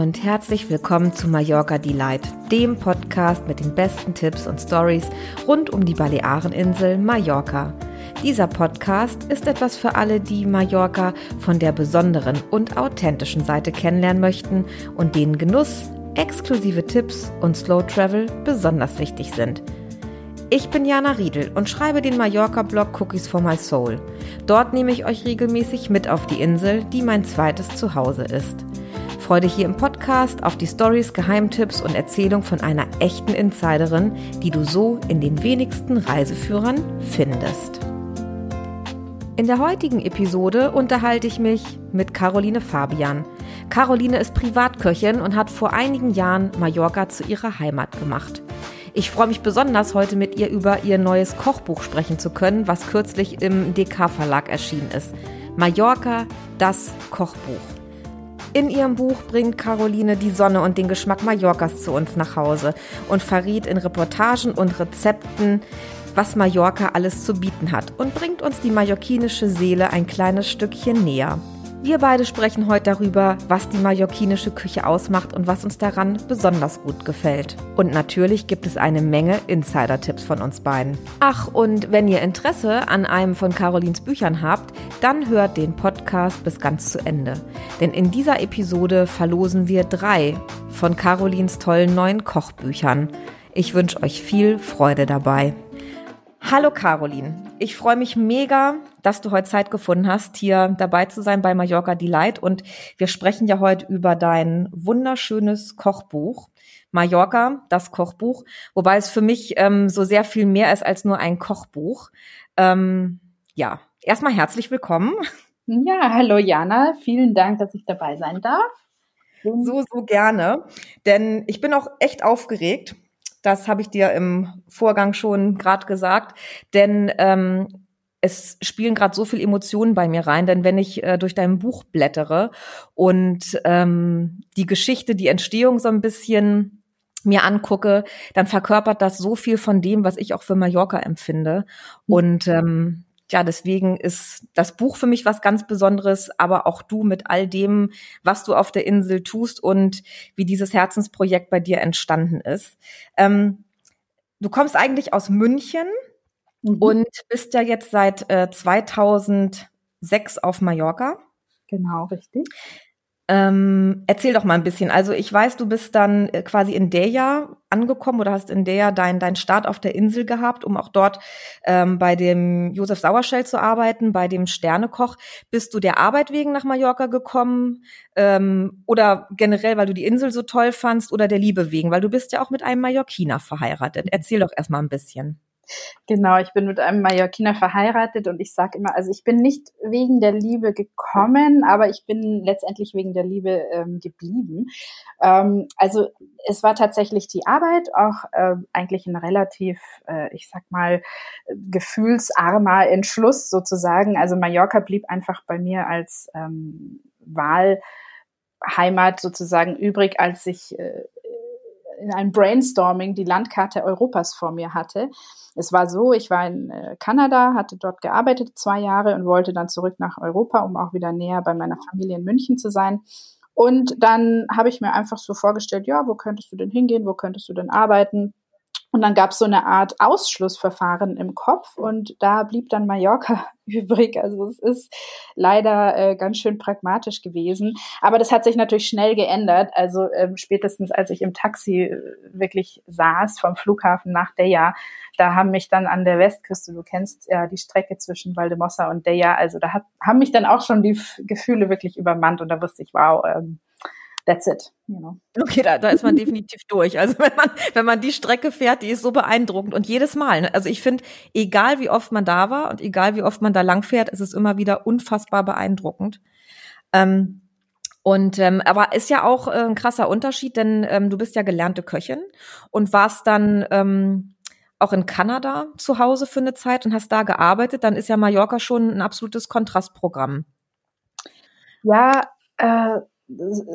und herzlich willkommen zu Mallorca Delight, dem Podcast mit den besten Tipps und Stories rund um die Baleareninsel Mallorca. Dieser Podcast ist etwas für alle, die Mallorca von der besonderen und authentischen Seite kennenlernen möchten und denen Genuss, exklusive Tipps und Slow Travel besonders wichtig sind. Ich bin Jana Riedel und schreibe den Mallorca-Blog Cookies for My Soul. Dort nehme ich euch regelmäßig mit auf die Insel, die mein zweites Zuhause ist. Freude hier im Podcast auf die Stories, Geheimtipps und Erzählung von einer echten Insiderin, die du so in den wenigsten Reiseführern findest. In der heutigen Episode unterhalte ich mich mit Caroline Fabian. Caroline ist Privatköchin und hat vor einigen Jahren Mallorca zu ihrer Heimat gemacht. Ich freue mich besonders, heute mit ihr über ihr neues Kochbuch sprechen zu können, was kürzlich im DK-Verlag erschienen ist. Mallorca, das Kochbuch. In ihrem Buch bringt Caroline die Sonne und den Geschmack Mallorcas zu uns nach Hause und verriet in Reportagen und Rezepten, was Mallorca alles zu bieten hat und bringt uns die mallorquinische Seele ein kleines Stückchen näher. Wir beide sprechen heute darüber, was die mallorquinische Küche ausmacht und was uns daran besonders gut gefällt. Und natürlich gibt es eine Menge Insider-Tipps von uns beiden. Ach, und wenn ihr Interesse an einem von Carolins Büchern habt, dann hört den Podcast bis ganz zu Ende. Denn in dieser Episode verlosen wir drei von Carolins tollen neuen Kochbüchern. Ich wünsche euch viel Freude dabei. Hallo Caroline, ich freue mich mega, dass du heute Zeit gefunden hast, hier dabei zu sein bei Mallorca Delight. Und wir sprechen ja heute über dein wunderschönes Kochbuch. Mallorca, das Kochbuch, wobei es für mich ähm, so sehr viel mehr ist als nur ein Kochbuch. Ähm, ja, erstmal herzlich willkommen. Ja, hallo Jana, vielen Dank, dass ich dabei sein darf. So, so gerne, denn ich bin auch echt aufgeregt. Das habe ich dir im Vorgang schon gerade gesagt, denn ähm, es spielen gerade so viel Emotionen bei mir rein, denn wenn ich äh, durch dein Buch blättere und ähm, die Geschichte, die Entstehung so ein bisschen mir angucke, dann verkörpert das so viel von dem, was ich auch für Mallorca empfinde. Mhm. Und ähm, ja, deswegen ist das Buch für mich was ganz Besonderes, aber auch du mit all dem, was du auf der Insel tust und wie dieses Herzensprojekt bei dir entstanden ist. Ähm, du kommst eigentlich aus München mhm. und bist ja jetzt seit äh, 2006 auf Mallorca. Genau, richtig. Ähm, erzähl doch mal ein bisschen. Also ich weiß, du bist dann äh, quasi in Deja angekommen oder hast in Deja deinen dein Start auf der Insel gehabt, um auch dort ähm, bei dem Josef Sauerschell zu arbeiten, bei dem Sternekoch. Bist du der Arbeit wegen nach Mallorca gekommen ähm, oder generell, weil du die Insel so toll fandst oder der Liebe wegen? Weil du bist ja auch mit einem Mallorquiner verheiratet. Erzähl doch erstmal ein bisschen. Genau, ich bin mit einem Mallorquiner verheiratet und ich sage immer, also ich bin nicht wegen der Liebe gekommen, aber ich bin letztendlich wegen der Liebe ähm, geblieben. Ähm, also es war tatsächlich die Arbeit, auch äh, eigentlich ein relativ, äh, ich sag mal, gefühlsarmer Entschluss sozusagen. Also Mallorca blieb einfach bei mir als ähm, Wahlheimat sozusagen übrig, als ich äh, in einem Brainstorming die Landkarte Europas vor mir hatte. Es war so, ich war in äh, Kanada, hatte dort gearbeitet zwei Jahre und wollte dann zurück nach Europa, um auch wieder näher bei meiner Familie in München zu sein. Und dann habe ich mir einfach so vorgestellt, ja, wo könntest du denn hingehen, wo könntest du denn arbeiten? Und dann gab es so eine Art Ausschlussverfahren im Kopf und da blieb dann Mallorca übrig. Also es ist leider äh, ganz schön pragmatisch gewesen. Aber das hat sich natürlich schnell geändert. Also ähm, spätestens als ich im Taxi äh, wirklich saß vom Flughafen nach Deja, da haben mich dann an der Westküste, du kennst ja die Strecke zwischen Valdemossa und Deja, also da hat, haben mich dann auch schon die Gefühle wirklich übermannt und da wusste ich, wow, ähm, that's it. You know. Okay, da, da ist man definitiv durch. Also wenn man, wenn man die Strecke fährt, die ist so beeindruckend und jedes Mal. Ne? Also ich finde, egal wie oft man da war und egal wie oft man da lang fährt, ist es immer wieder unfassbar beeindruckend. Ähm, und ähm, aber ist ja auch äh, ein krasser Unterschied, denn ähm, du bist ja gelernte Köchin und warst dann ähm, auch in Kanada zu Hause für eine Zeit und hast da gearbeitet. Dann ist ja Mallorca schon ein absolutes Kontrastprogramm. Ja, äh,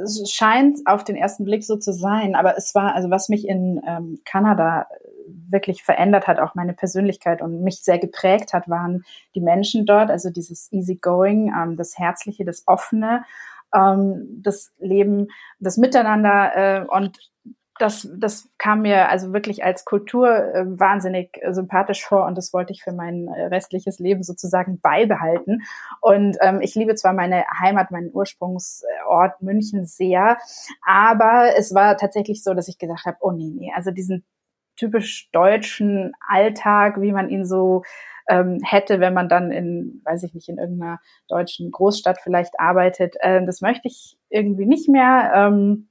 es scheint auf den ersten Blick so zu sein, aber es war, also was mich in ähm, Kanada wirklich verändert hat, auch meine Persönlichkeit und mich sehr geprägt hat, waren die Menschen dort, also dieses Easygoing, ähm, das Herzliche, das Offene ähm, das Leben, das Miteinander äh, und das, das kam mir also wirklich als Kultur äh, wahnsinnig äh, sympathisch vor und das wollte ich für mein äh, restliches Leben sozusagen beibehalten. Und ähm, ich liebe zwar meine Heimat, meinen Ursprungsort München sehr, aber es war tatsächlich so, dass ich gedacht habe, oh nee, nee, also diesen typisch deutschen Alltag, wie man ihn so ähm, hätte, wenn man dann in, weiß ich nicht, in irgendeiner deutschen Großstadt vielleicht arbeitet, das möchte ich irgendwie nicht mehr. Ähm,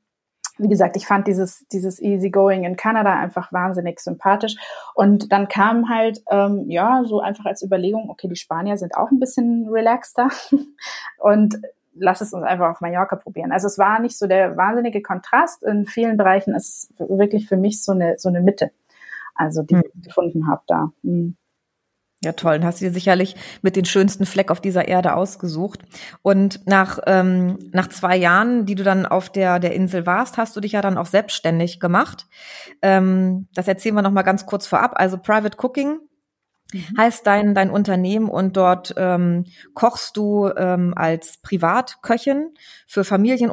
wie gesagt, ich fand dieses, dieses Easygoing in Kanada einfach wahnsinnig sympathisch. Und dann kam halt, ähm, ja, so einfach als Überlegung, okay, die Spanier sind auch ein bisschen relaxter und lass es uns einfach auf Mallorca probieren. Also es war nicht so der wahnsinnige Kontrast. In vielen Bereichen ist es wirklich für mich so eine, so eine Mitte, also die hm. ich gefunden habe da. Hm. Ja, toll. Dann hast du dir sicherlich mit den schönsten Fleck auf dieser Erde ausgesucht. Und nach, ähm, nach zwei Jahren, die du dann auf der, der Insel warst, hast du dich ja dann auch selbstständig gemacht. Ähm, das erzählen wir noch mal ganz kurz vorab. Also Private Cooking mhm. heißt dein, dein Unternehmen und dort ähm, kochst du ähm, als Privatköchin für Familien,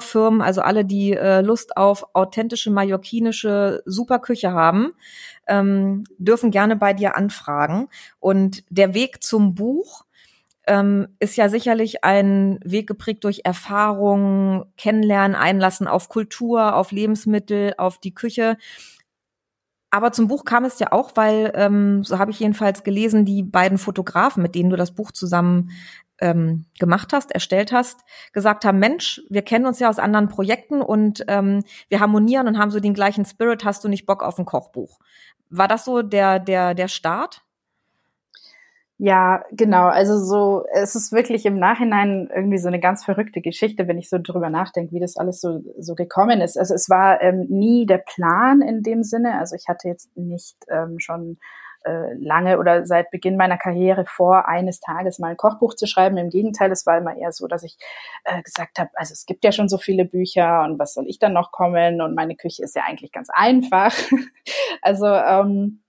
Firmen, also alle, die äh, Lust auf authentische mallorquinische Superküche haben, ähm, dürfen gerne bei dir anfragen. Und der Weg zum Buch ähm, ist ja sicherlich ein Weg geprägt durch Erfahrungen, Kennenlernen, Einlassen auf Kultur, auf Lebensmittel, auf die Küche. Aber zum Buch kam es ja auch, weil, ähm, so habe ich jedenfalls gelesen, die beiden Fotografen, mit denen du das Buch zusammen ähm, gemacht hast, erstellt hast, gesagt haben, Mensch, wir kennen uns ja aus anderen Projekten und ähm, wir harmonieren und haben so den gleichen Spirit, hast du nicht Bock auf ein Kochbuch? War das so der, der, der Start? Ja, genau. Also so, es ist wirklich im Nachhinein irgendwie so eine ganz verrückte Geschichte, wenn ich so drüber nachdenke, wie das alles so, so gekommen ist. Also es war ähm, nie der Plan in dem Sinne. Also ich hatte jetzt nicht ähm, schon äh, lange oder seit Beginn meiner Karriere vor, eines Tages mal ein Kochbuch zu schreiben. Im Gegenteil, es war immer eher so, dass ich äh, gesagt habe, also es gibt ja schon so viele Bücher und was soll ich dann noch kommen? Und meine Küche ist ja eigentlich ganz einfach. also ähm,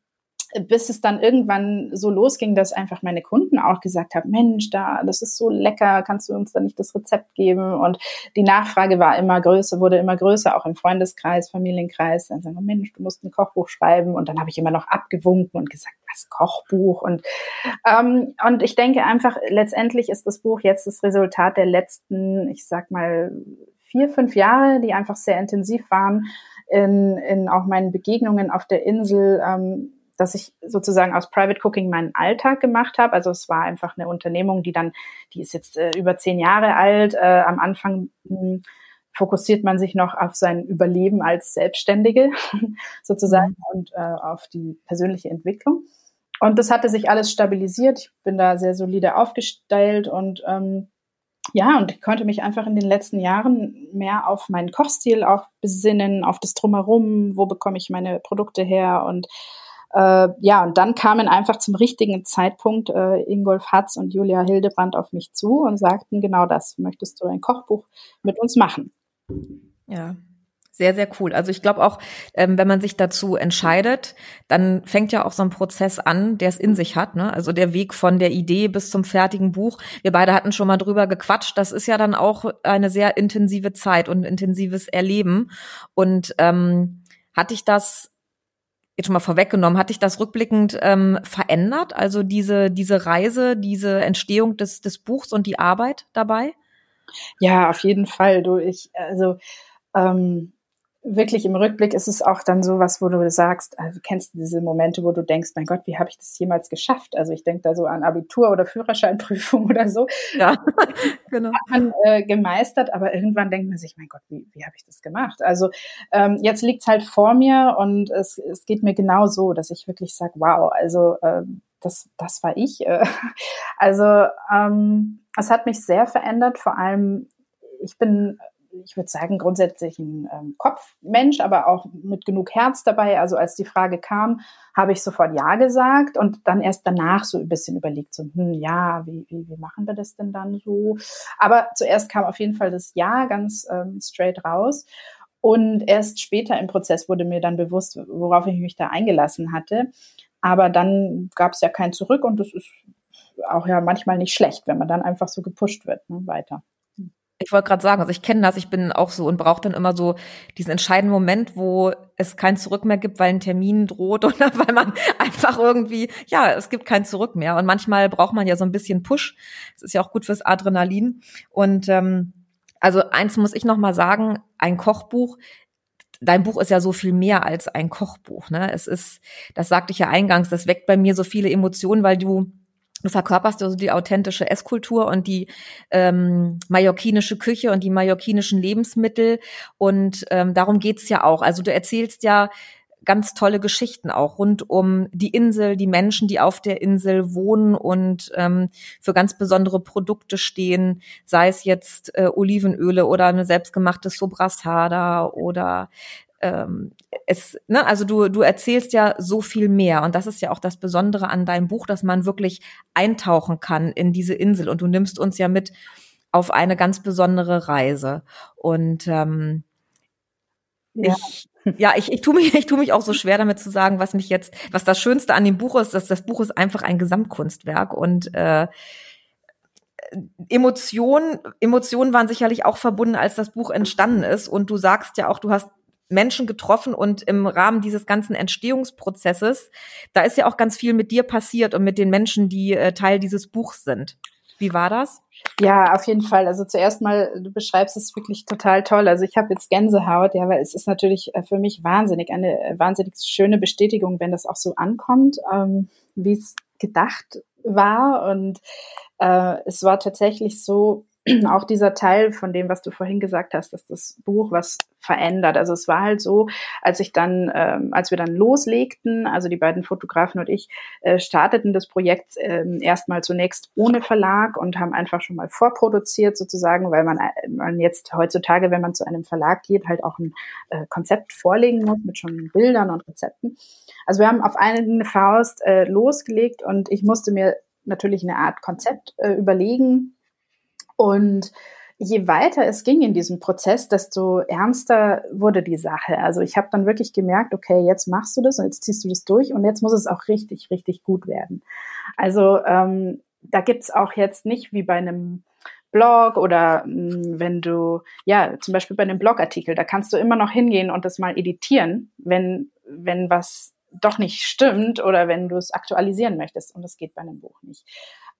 bis es dann irgendwann so losging, dass einfach meine Kunden auch gesagt haben, Mensch, da, das ist so lecker, kannst du uns da nicht das Rezept geben? Und die Nachfrage war immer größer, wurde immer größer, auch im Freundeskreis, Familienkreis. Dann sagen, Mensch, du musst ein Kochbuch schreiben. Und dann habe ich immer noch abgewunken und gesagt, was Kochbuch? Und, ähm, und ich denke einfach, letztendlich ist das Buch jetzt das Resultat der letzten, ich sag mal, vier, fünf Jahre, die einfach sehr intensiv waren in, in auch meinen Begegnungen auf der Insel. Ähm, dass ich sozusagen aus Private Cooking meinen Alltag gemacht habe. Also es war einfach eine Unternehmung, die dann, die ist jetzt äh, über zehn Jahre alt. Äh, am Anfang mh, hm, fokussiert man sich noch auf sein Überleben als Selbstständige sozusagen mhm. und äh, auf die persönliche Entwicklung. Und das hatte sich alles stabilisiert. Ich bin da sehr solide aufgestellt und ähm, ja, und ich konnte mich einfach in den letzten Jahren mehr auf meinen Kochstil auch besinnen, auf das Drumherum, wo bekomme ich meine Produkte her und äh, ja, und dann kamen einfach zum richtigen Zeitpunkt äh, Ingolf Hatz und Julia Hildebrand auf mich zu und sagten genau das. Möchtest du ein Kochbuch mit uns machen? Ja, sehr, sehr cool. Also ich glaube auch, ähm, wenn man sich dazu entscheidet, dann fängt ja auch so ein Prozess an, der es in sich hat. Ne? Also der Weg von der Idee bis zum fertigen Buch. Wir beide hatten schon mal drüber gequatscht. Das ist ja dann auch eine sehr intensive Zeit und intensives Erleben. Und ähm, hatte ich das jetzt schon mal vorweggenommen, hat dich das rückblickend ähm, verändert? Also diese, diese Reise, diese Entstehung des, des Buchs und die Arbeit dabei? Ja, auf jeden Fall. Du, ich, also ähm, wirklich im Rückblick ist es auch dann so was, wo du sagst, also kennst du diese Momente, wo du denkst, mein Gott, wie habe ich das jemals geschafft? Also ich denke da so an Abitur oder Führerscheinprüfung oder so. Ja, genau. Hat man äh, gemeistert, aber irgendwann denkt man sich, mein Gott, wie, wie habe ich das gemacht? Also ähm, jetzt liegt's halt vor mir und es, es geht mir genau so, dass ich wirklich sage, wow, also ähm, das, das war ich. also ähm, es hat mich sehr verändert, vor allem ich bin ich würde sagen, grundsätzlich ein ähm, Kopfmensch, aber auch mit genug Herz dabei. Also als die Frage kam, habe ich sofort Ja gesagt und dann erst danach so ein bisschen überlegt, so, hm, ja, wie, wie, wie machen wir das denn dann so? Aber zuerst kam auf jeden Fall das Ja ganz ähm, straight raus. Und erst später im Prozess wurde mir dann bewusst, worauf ich mich da eingelassen hatte. Aber dann gab es ja kein Zurück und das ist auch ja manchmal nicht schlecht, wenn man dann einfach so gepusht wird, ne, weiter. Ich wollte gerade sagen, also ich kenne das, ich bin auch so und brauche dann immer so diesen entscheidenden Moment, wo es kein Zurück mehr gibt, weil ein Termin droht oder weil man einfach irgendwie, ja, es gibt kein Zurück mehr. Und manchmal braucht man ja so ein bisschen Push. Das ist ja auch gut fürs Adrenalin. Und ähm, also eins muss ich noch mal sagen, ein Kochbuch dein Buch ist ja so viel mehr als ein Kochbuch. Ne? Es ist, das sagte ich ja eingangs, das weckt bei mir so viele Emotionen, weil du Du verkörperst also die authentische Esskultur und die ähm, mallorquinische Küche und die mallorquinischen Lebensmittel. Und ähm, darum geht's ja auch. Also du erzählst ja ganz tolle Geschichten auch rund um die Insel, die Menschen, die auf der Insel wohnen und ähm, für ganz besondere Produkte stehen, sei es jetzt äh, Olivenöle oder eine selbstgemachte Sobrasada oder ähm, es, ne, also du, du erzählst ja so viel mehr. Und das ist ja auch das Besondere an deinem Buch, dass man wirklich eintauchen kann in diese Insel. Und du nimmst uns ja mit auf eine ganz besondere Reise. Und ähm, ja. ich, ja, ich, ich tue mich, ich tue mich auch so schwer damit zu sagen, was mich jetzt, was das Schönste an dem Buch ist, dass das Buch ist einfach ein Gesamtkunstwerk und äh, Emotionen, Emotionen waren sicherlich auch verbunden, als das Buch entstanden ist. Und du sagst ja auch, du hast Menschen getroffen und im Rahmen dieses ganzen Entstehungsprozesses, da ist ja auch ganz viel mit dir passiert und mit den Menschen, die äh, Teil dieses Buchs sind. Wie war das? Ja, auf jeden Fall. Also zuerst mal, du beschreibst es wirklich total toll. Also ich habe jetzt Gänsehaut, ja, weil es ist natürlich äh, für mich wahnsinnig, eine äh, wahnsinnig schöne Bestätigung, wenn das auch so ankommt, ähm, wie es gedacht war. Und äh, es war tatsächlich so, auch dieser Teil von dem, was du vorhin gesagt hast, dass das Buch was verändert. Also es war halt so, als ich dann, ähm, als wir dann loslegten, also die beiden Fotografen und ich äh, starteten das Projekt äh, erstmal zunächst ohne Verlag und haben einfach schon mal vorproduziert sozusagen, weil man, äh, man jetzt heutzutage, wenn man zu einem Verlag geht, halt auch ein äh, Konzept vorlegen muss mit schon Bildern und Rezepten. Also wir haben auf eine Faust äh, losgelegt und ich musste mir natürlich eine Art Konzept äh, überlegen, und je weiter es ging in diesem Prozess, desto ernster wurde die Sache. Also ich habe dann wirklich gemerkt, okay, jetzt machst du das und jetzt ziehst du das durch und jetzt muss es auch richtig, richtig gut werden. Also ähm, da gibt's auch jetzt nicht wie bei einem Blog oder mh, hm, wenn du, ja, zum Beispiel bei einem Blogartikel, da kannst du immer noch hingehen und das mal editieren, wenn, wenn was doch nicht stimmt oder wenn du es aktualisieren möchtest. Und das geht bei einem Buch nicht.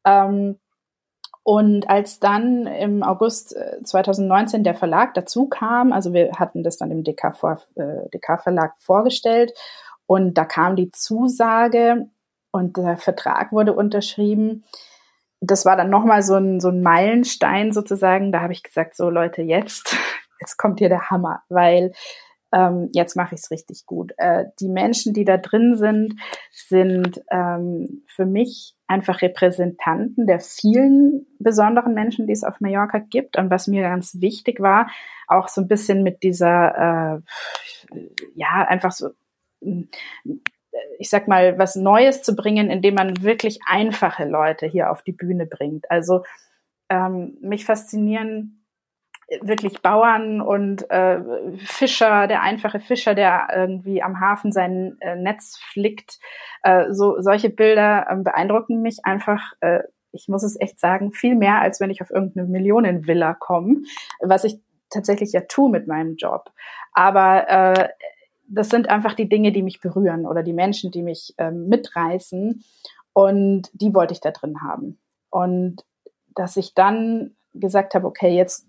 Ähm, und als dann im August 2019 äh, der Verlag dazu kam, also wir hatten das dann im DK, vor, äh, vorgestellt und da kam die Zusage und der Vertrag wurde unterschrieben. Das war dann nochmal so ein, so ein Meilenstein sozusagen. Da habe ich gesagt, so Leute, jetzt, jetzt kommt hier der Hammer, weil ähm, jetzt mache ich es richtig gut. Äh, die Menschen, die da drin sind, sind ähm, für mich einfach Repräsentanten der vielen besonderen Menschen, die es auf Mallorca gibt. Und was mir ganz wichtig war, auch so ein bisschen mit dieser, äh, ja, einfach so, ich sag mal, was Neues zu bringen, indem man wirklich einfache Leute hier auf die Bühne bringt. Also ähm, mich faszinieren wirklich Bauern und äh, Fischer, der einfache Fischer, der irgendwie am Hafen sein äh, Netz flickt. Äh, so solche Bilder äh, beeindrucken mich einfach. Äh, ich muss es echt sagen, viel mehr, als wenn ich auf irgendeine Millionenvilla komme, was ich tatsächlich ja tue mit meinem Job. Aber äh, das sind einfach die Dinge, die mich berühren oder die Menschen, die mich äh, mitreißen. Und die wollte ich da drin haben. Und dass ich dann gesagt habe, okay, jetzt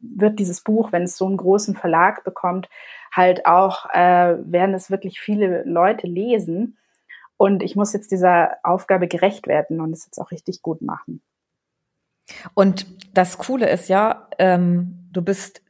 wird dieses Buch, wenn es so einen großen Verlag bekommt, halt auch, äh, werden es wirklich viele Leute lesen. Und ich muss jetzt dieser Aufgabe gerecht werden und es jetzt auch richtig gut machen. Und das Coole ist ja, ähm, du bist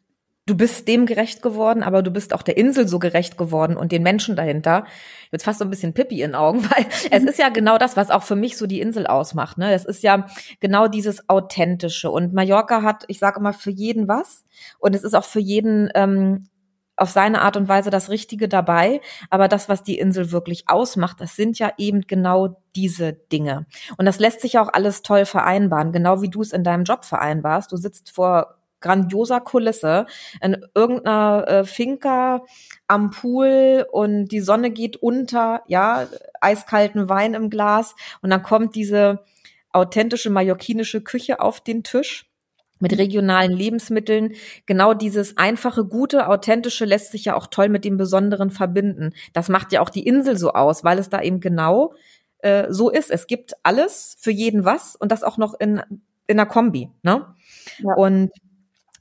du bist dem gerecht geworden, aber du bist auch der Insel so gerecht geworden und den Menschen dahinter. Jetzt fast so ein bisschen Pippi in Augen, weil es ist ja genau das, was auch für mich so die Insel ausmacht. Ne? Es ist ja genau dieses Authentische. Und Mallorca hat, ich sage immer, für jeden was. Und es ist auch für jeden ähm, auf seine Art und Weise das Richtige dabei. Aber das, was die Insel wirklich ausmacht, das sind ja eben genau diese Dinge. Und das lässt sich auch alles toll vereinbaren, genau wie du es in deinem Job vereinbarst. Du sitzt vor grandioser Kulisse in irgendeiner äh, Finca am Pool und die Sonne geht unter, ja, eiskalten Wein im Glas und dann kommt diese authentische mallorquinische Küche auf den Tisch mit regionalen Lebensmitteln. Genau dieses einfache, gute, authentische lässt sich ja auch toll mit dem Besonderen verbinden. Das macht ja auch die Insel so aus, weil es da eben genau äh, so ist. Es gibt alles für jeden was und das auch noch in, in einer Kombi. Ne? Ja. Und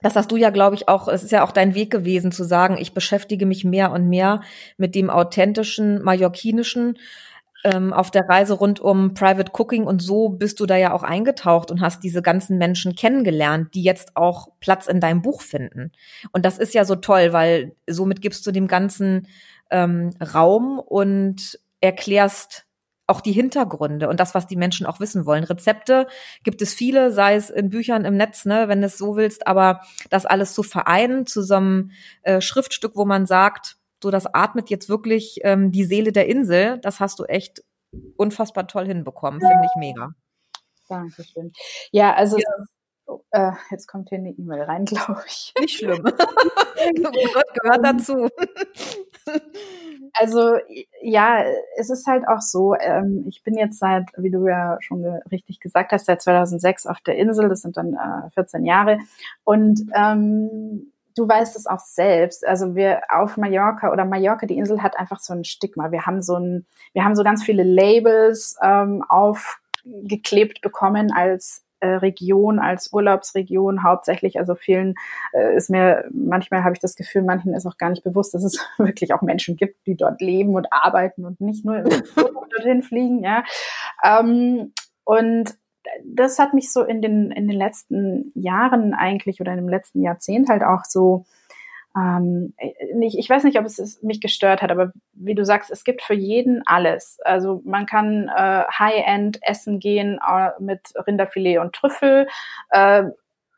das hast du ja, glaube ich, auch, es ist ja auch dein Weg gewesen zu sagen, ich beschäftige mich mehr und mehr mit dem authentischen, mallorquinischen ähm, auf der Reise rund um Private Cooking und so bist du da ja auch eingetaucht und hast diese ganzen Menschen kennengelernt, die jetzt auch Platz in deinem Buch finden. Und das ist ja so toll, weil somit gibst du dem ganzen ähm, Raum und erklärst auch die Hintergründe und das, was die Menschen auch wissen wollen. Rezepte gibt es viele, sei es in Büchern im Netz, ne, wenn du es so willst, aber das alles zu vereinen zu so einem äh, Schriftstück, wo man sagt, so das atmet jetzt wirklich ähm, die Seele der Insel, das hast du echt unfassbar toll hinbekommen, finde ich mega. Dankeschön. Ja, also ja. Oh, äh, jetzt kommt hier eine E-Mail rein, glaube ich. Nicht schlimm. gehört, gehört dazu. Also ja, es ist halt auch so, ähm, ich bin jetzt seit, wie du ja schon ge richtig gesagt hast, seit 2006 auf der Insel, das sind dann äh, 14 Jahre und ähm, du weißt es auch selbst. Also wir auf Mallorca oder Mallorca, die Insel hat einfach so ein Stigma. Wir haben so ein, wir haben so ganz viele Labels ähm, aufgeklebt bekommen als Region, als Urlaubsregion hauptsächlich. Also vielen äh, ist mir, manchmal habe ich das Gefühl, manchen ist auch gar nicht bewusst, dass es wirklich auch Menschen gibt, die dort leben und arbeiten und nicht nur dorthin fliegen, ja. Ähm, und das hat mich so in den, in den letzten Jahren eigentlich oder in dem letzten Jahrzehnt halt auch so ähm, nicht, ich weiß nicht, ob es mich gestört hat, aber wie du sagst, es gibt für jeden alles. Also man kann äh, High-End essen gehen äh, mit Rinderfilet und Trüffel, äh,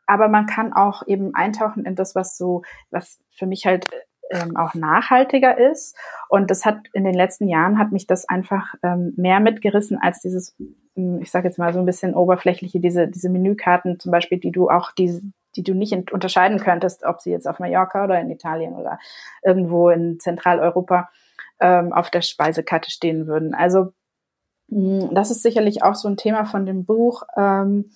aber man kann auch eben eintauchen in das, was so, was für mich halt ähm, auch nachhaltiger ist. Und das hat in den letzten Jahren hat mich das einfach ähm, mehr mitgerissen als dieses, hm, ich sage jetzt mal so ein bisschen oberflächliche, diese, diese Menükarten zum Beispiel, die du auch, die, die du nicht unterscheiden könntest, ob sie jetzt auf Mallorca oder in Italien oder irgendwo in Zentraleuropa ähm, auf der Speisekarte stehen würden. Also hm, das ist sicherlich auch so ein Thema von dem Buch, ähm,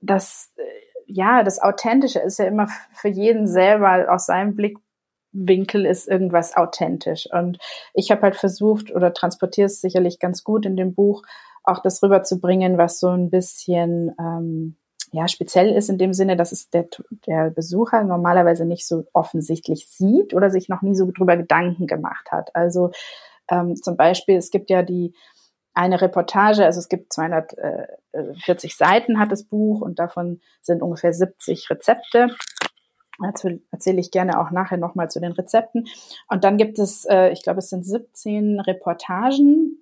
dass äh, ja, das Authentische ist ja immer für jeden selber aus seinem Blickwinkel ist irgendwas authentisch. Und ich habe halt versucht oder transportiere es sicherlich ganz gut in dem Buch, auch das rüberzubringen, was so ein bisschen ähm, ja, speziell ist in dem Sinne, dass es der, der Besucher normalerweise nicht so offensichtlich sieht oder sich noch nie so drüber Gedanken gemacht hat. Also ähm, zum Beispiel, es gibt ja die eine Reportage, also es gibt 240 Seiten hat das Buch und davon sind ungefähr 70 Rezepte. Dazu erzähle ich gerne auch nachher nochmal zu den Rezepten. Und dann gibt es, äh, ich glaube, es sind 17 Reportagen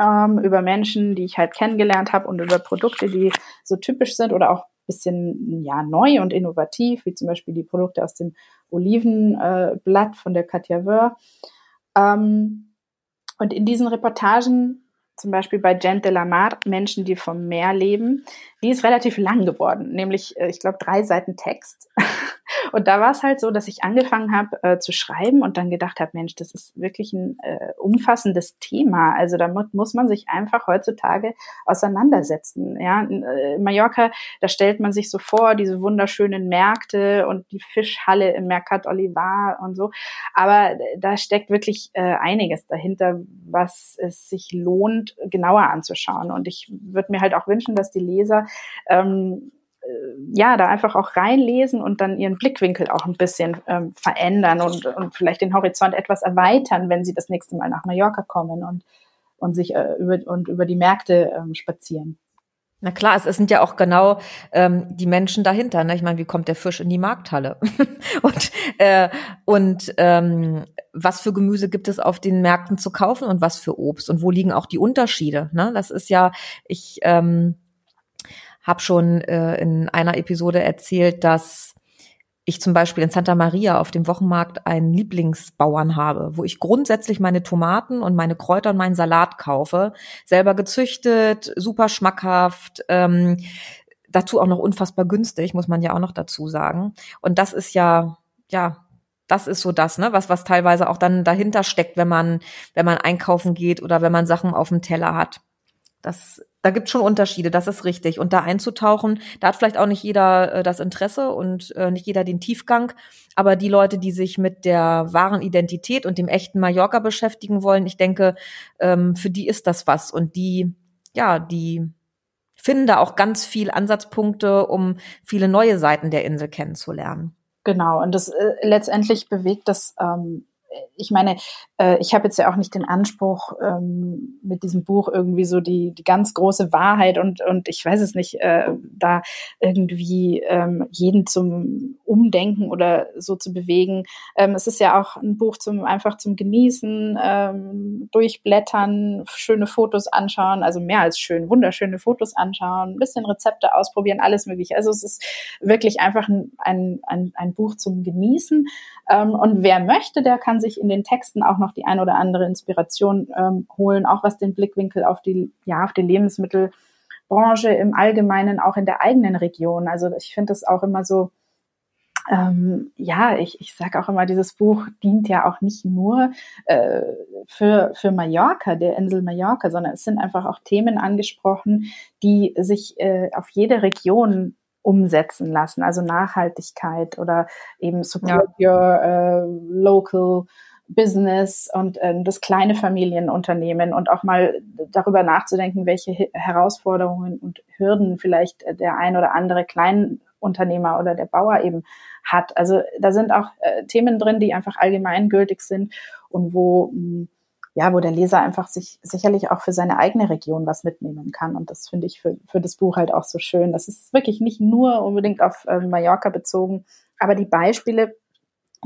ähm, über Menschen, die ich halt kennengelernt habe und über Produkte, die so typisch sind oder auch ein bisschen ja, neu und innovativ, wie zum Beispiel die Produkte aus dem Olivenblatt äh, von der Katja Wör. Ähm, und in diesen Reportagen zum Beispiel bei Gent de la Mar, Menschen, die vom Meer leben, die ist relativ lang geworden, nämlich, äh, ich glaube, drei Seiten Text. Und da war es halt so, dass ich angefangen habe äh, zu schreiben und dann gedacht habe, Mensch, das ist wirklich ein äh, umfassendes Thema. Also damit muss man sich einfach heutzutage auseinandersetzen. Ja, in äh, Mallorca, da stellt man sich so vor, diese wunderschönen Märkte und die Fischhalle im Mercat Olivar und so. Aber da steckt wirklich äh, einiges dahinter, was es sich lohnt, genauer anzuschauen. Und ich würde mir halt auch wünschen, dass die Leser ähm, äh, ja, da einfach auch reinlesen und dann ihren Blickwinkel auch ein bisschen ähm, verändern und, und vielleicht den Horizont etwas erweitern, wenn sie das nächste Mal nach Mallorca kommen und, und sich äh, über, und über die Märkte ähm, spazieren. Na klar, es, es sind ja auch genau ähm, die Menschen dahinter. Ne? Ich meine, wie kommt der Fisch in die Markthalle? und äh, und ähm, was für Gemüse gibt es auf den Märkten zu kaufen und was für Obst und wo liegen auch die Unterschiede? Ne? Das ist ja, ich ähm, habe schon äh, in einer Episode erzählt, dass ich zum Beispiel in Santa Maria auf dem Wochenmarkt einen Lieblingsbauern habe, wo ich grundsätzlich meine Tomaten und meine Kräuter und meinen Salat kaufe, selber gezüchtet, super schmackhaft, ähm, dazu auch noch unfassbar günstig, muss man ja auch noch dazu sagen. Und das ist ja, ja, das ist so das, ne, was, was teilweise auch dann dahinter steckt, wenn man, wenn man einkaufen geht oder wenn man Sachen auf dem Teller hat. Das da gibt es schon Unterschiede, das ist richtig. Und da einzutauchen, da hat vielleicht auch nicht jeder äh, das Interesse und äh, nicht jeder den Tiefgang. Aber die Leute, die sich mit der wahren Identität und dem echten Mallorca beschäftigen wollen, ich denke, ähm, für die ist das was. Und die, ja, die finden da auch ganz viel Ansatzpunkte, um viele neue Seiten der Insel kennenzulernen. Genau, und das äh, letztendlich bewegt das ähm, ich meine, äh, ich habe jetzt ja auch nicht den Anspruch, ähm, mit diesem Buch irgendwie so die, die ganz große Wahrheit und, und ich weiß es nicht, äh, da irgendwie ähm, jeden zum Umdenken oder so zu bewegen. Ähm, es ist ja auch ein Buch zum einfach zum Genießen, ähm, durchblättern, schöne Fotos anschauen, also mehr als schön, wunderschöne Fotos anschauen, ein bisschen Rezepte ausprobieren, alles mögliche. Also es ist wirklich einfach ein, ein, ein, ein Buch zum Genießen. Ähm, und wer möchte, der kann sich in den Texten auch noch die ein oder andere Inspiration ähm, holen, auch was den Blickwinkel auf die, ja, auf die Lebensmittelbranche im Allgemeinen, auch in der eigenen Region. Also ich finde das auch immer so, ähm, ja, ich, ich sage auch immer, dieses Buch dient ja auch nicht nur äh, für, für Mallorca, der Insel Mallorca, sondern es sind einfach auch Themen angesprochen, die sich äh, auf jede Region umsetzen lassen, also Nachhaltigkeit oder eben support ja. your uh, local Business und äh, das kleine Familienunternehmen und auch mal darüber nachzudenken, welche Herausforderungen und Hürden vielleicht der ein oder andere Kleinunternehmer oder der Bauer eben hat. Also da sind auch äh, Themen drin, die einfach allgemeingültig sind und wo mh, hm, ja, wo der Leser einfach sich sicherlich auch für seine eigene Region was mitnehmen kann. Und das finde ich für, für das Buch halt auch so schön. Das ist wirklich nicht nur unbedingt auf äh, Mallorca bezogen, aber die Beispiele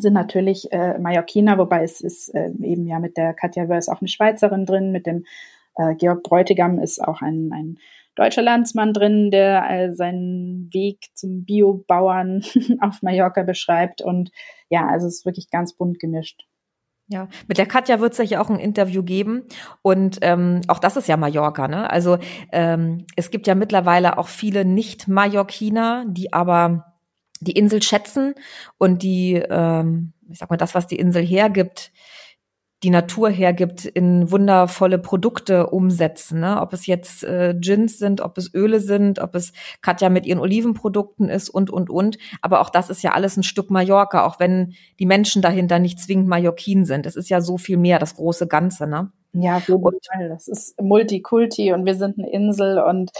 sind natürlich äh, Mallorquiner, wobei es ist äh, eben ja mit der Katja Wörs auch eine Schweizerin drin, mit dem äh, Georg Bräutigam ist auch ein, ein deutscher Landsmann drin, der äh, seinen Weg zum Biobauern auf Mallorca beschreibt. Und ja, also es ist wirklich ganz bunt gemischt. Ja, mit der Katja wird es ja hier auch ein Interview geben. Und ähm, auch das ist ja Mallorca, ne? Also ähm, es gibt ja mittlerweile auch viele Nicht-Mallorquiner, die aber die Insel schätzen und die, ähm, ich sag mal, das, was die Insel hergibt, die Natur hergibt, in wundervolle Produkte umsetzen. Ne? Ob es jetzt äh, Gins sind, ob es Öle sind, ob es Katja mit ihren Olivenprodukten ist und, und, und. Aber auch das ist ja alles ein Stück Mallorca, auch wenn die Menschen dahinter nicht zwingend Mallorquin sind. Es ist ja so viel mehr, das große Ganze. Ne? Ja, jeden Fall. Das ist Multikulti und wir sind eine Insel und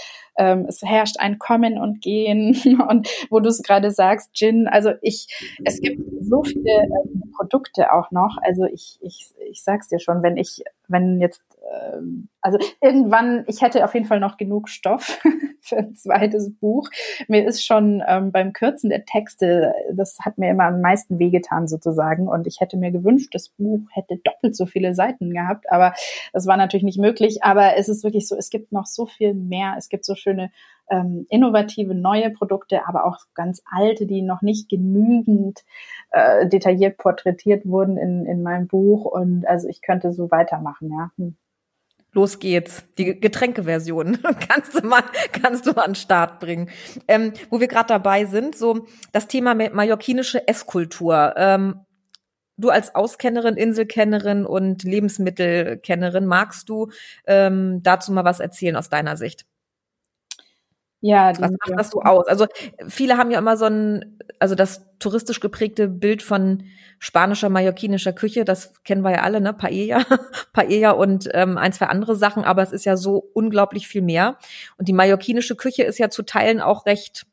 ähm, es herrscht ein Kommen und Gehen und wo du es gerade sagst, Gin, also ich, es gibt so viele ähm, Produkte auch noch, also ich, ich, ich sag's dir schon, wenn ich, wenn jetzt, ähm, also irgendwann, ich hätte auf jeden Fall noch genug Stoff für ein zweites Buch. Mir ist schon ähm, beim Kürzen der Texte, das hat mir immer am meisten wehgetan sozusagen und ich hätte mir gewünscht, das Buch hätte doppelt so viele Seiten gehabt, aber das war natürlich nicht möglich, aber es ist wirklich so, es gibt noch so viel mehr, es gibt so schöne ähm, innovative neue Produkte, aber auch ganz alte, die noch nicht genügend äh, detailliert porträtiert wurden in, in meinem Buch. Und also ich könnte so weitermachen, ja. Hm. Los geht's. Die Getränkeversion kannst du mal, kannst du an den Start bringen. Ähm, wo wir gerade dabei sind, so das Thema mallorquinische Esskultur. Ähm, du als Auskennerin, Inselkennerin und Lebensmittelkennerin, magst du ähm, dazu mal was erzählen aus deiner Sicht? Ja, was macht das so aus? Also viele haben ja immer so ein, also das touristisch geprägte Bild von spanischer, mallorquinischer Küche, das kennen wir ja alle, ne? Paella, Paella und ähm, ein, zwei andere Sachen, aber es ist ja so unglaublich viel mehr. Und die mallorquinische Küche ist ja zu Teilen auch recht,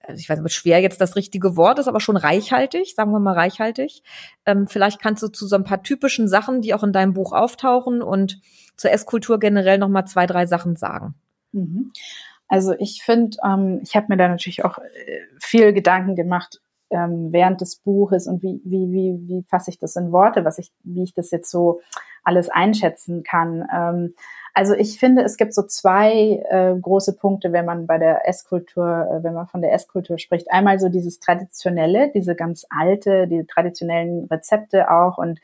also ich weiß nicht, schwer jetzt das richtige Wort ist, aber schon reichhaltig, sagen wir mal reichhaltig. Ähm, vielleicht kannst du zu so ein paar typischen Sachen, die auch in deinem Buch auftauchen und zur Esskultur generell noch mal zwei, drei Sachen sagen. Mhm. Also ich finde, ähm, ich habe mir da natürlich auch äh, viel Gedanken gemacht ähm, während des Buches und wie, wie, wie, wie fasse ich das in Worte, was ich, wie ich das jetzt so alles einschätzen kann. Ähm, also ich finde, es gibt so zwei äh, große Punkte, wenn man bei der Esskultur, äh, wenn man von der Esskultur spricht. Einmal so dieses traditionelle, diese ganz alte, die traditionellen Rezepte auch und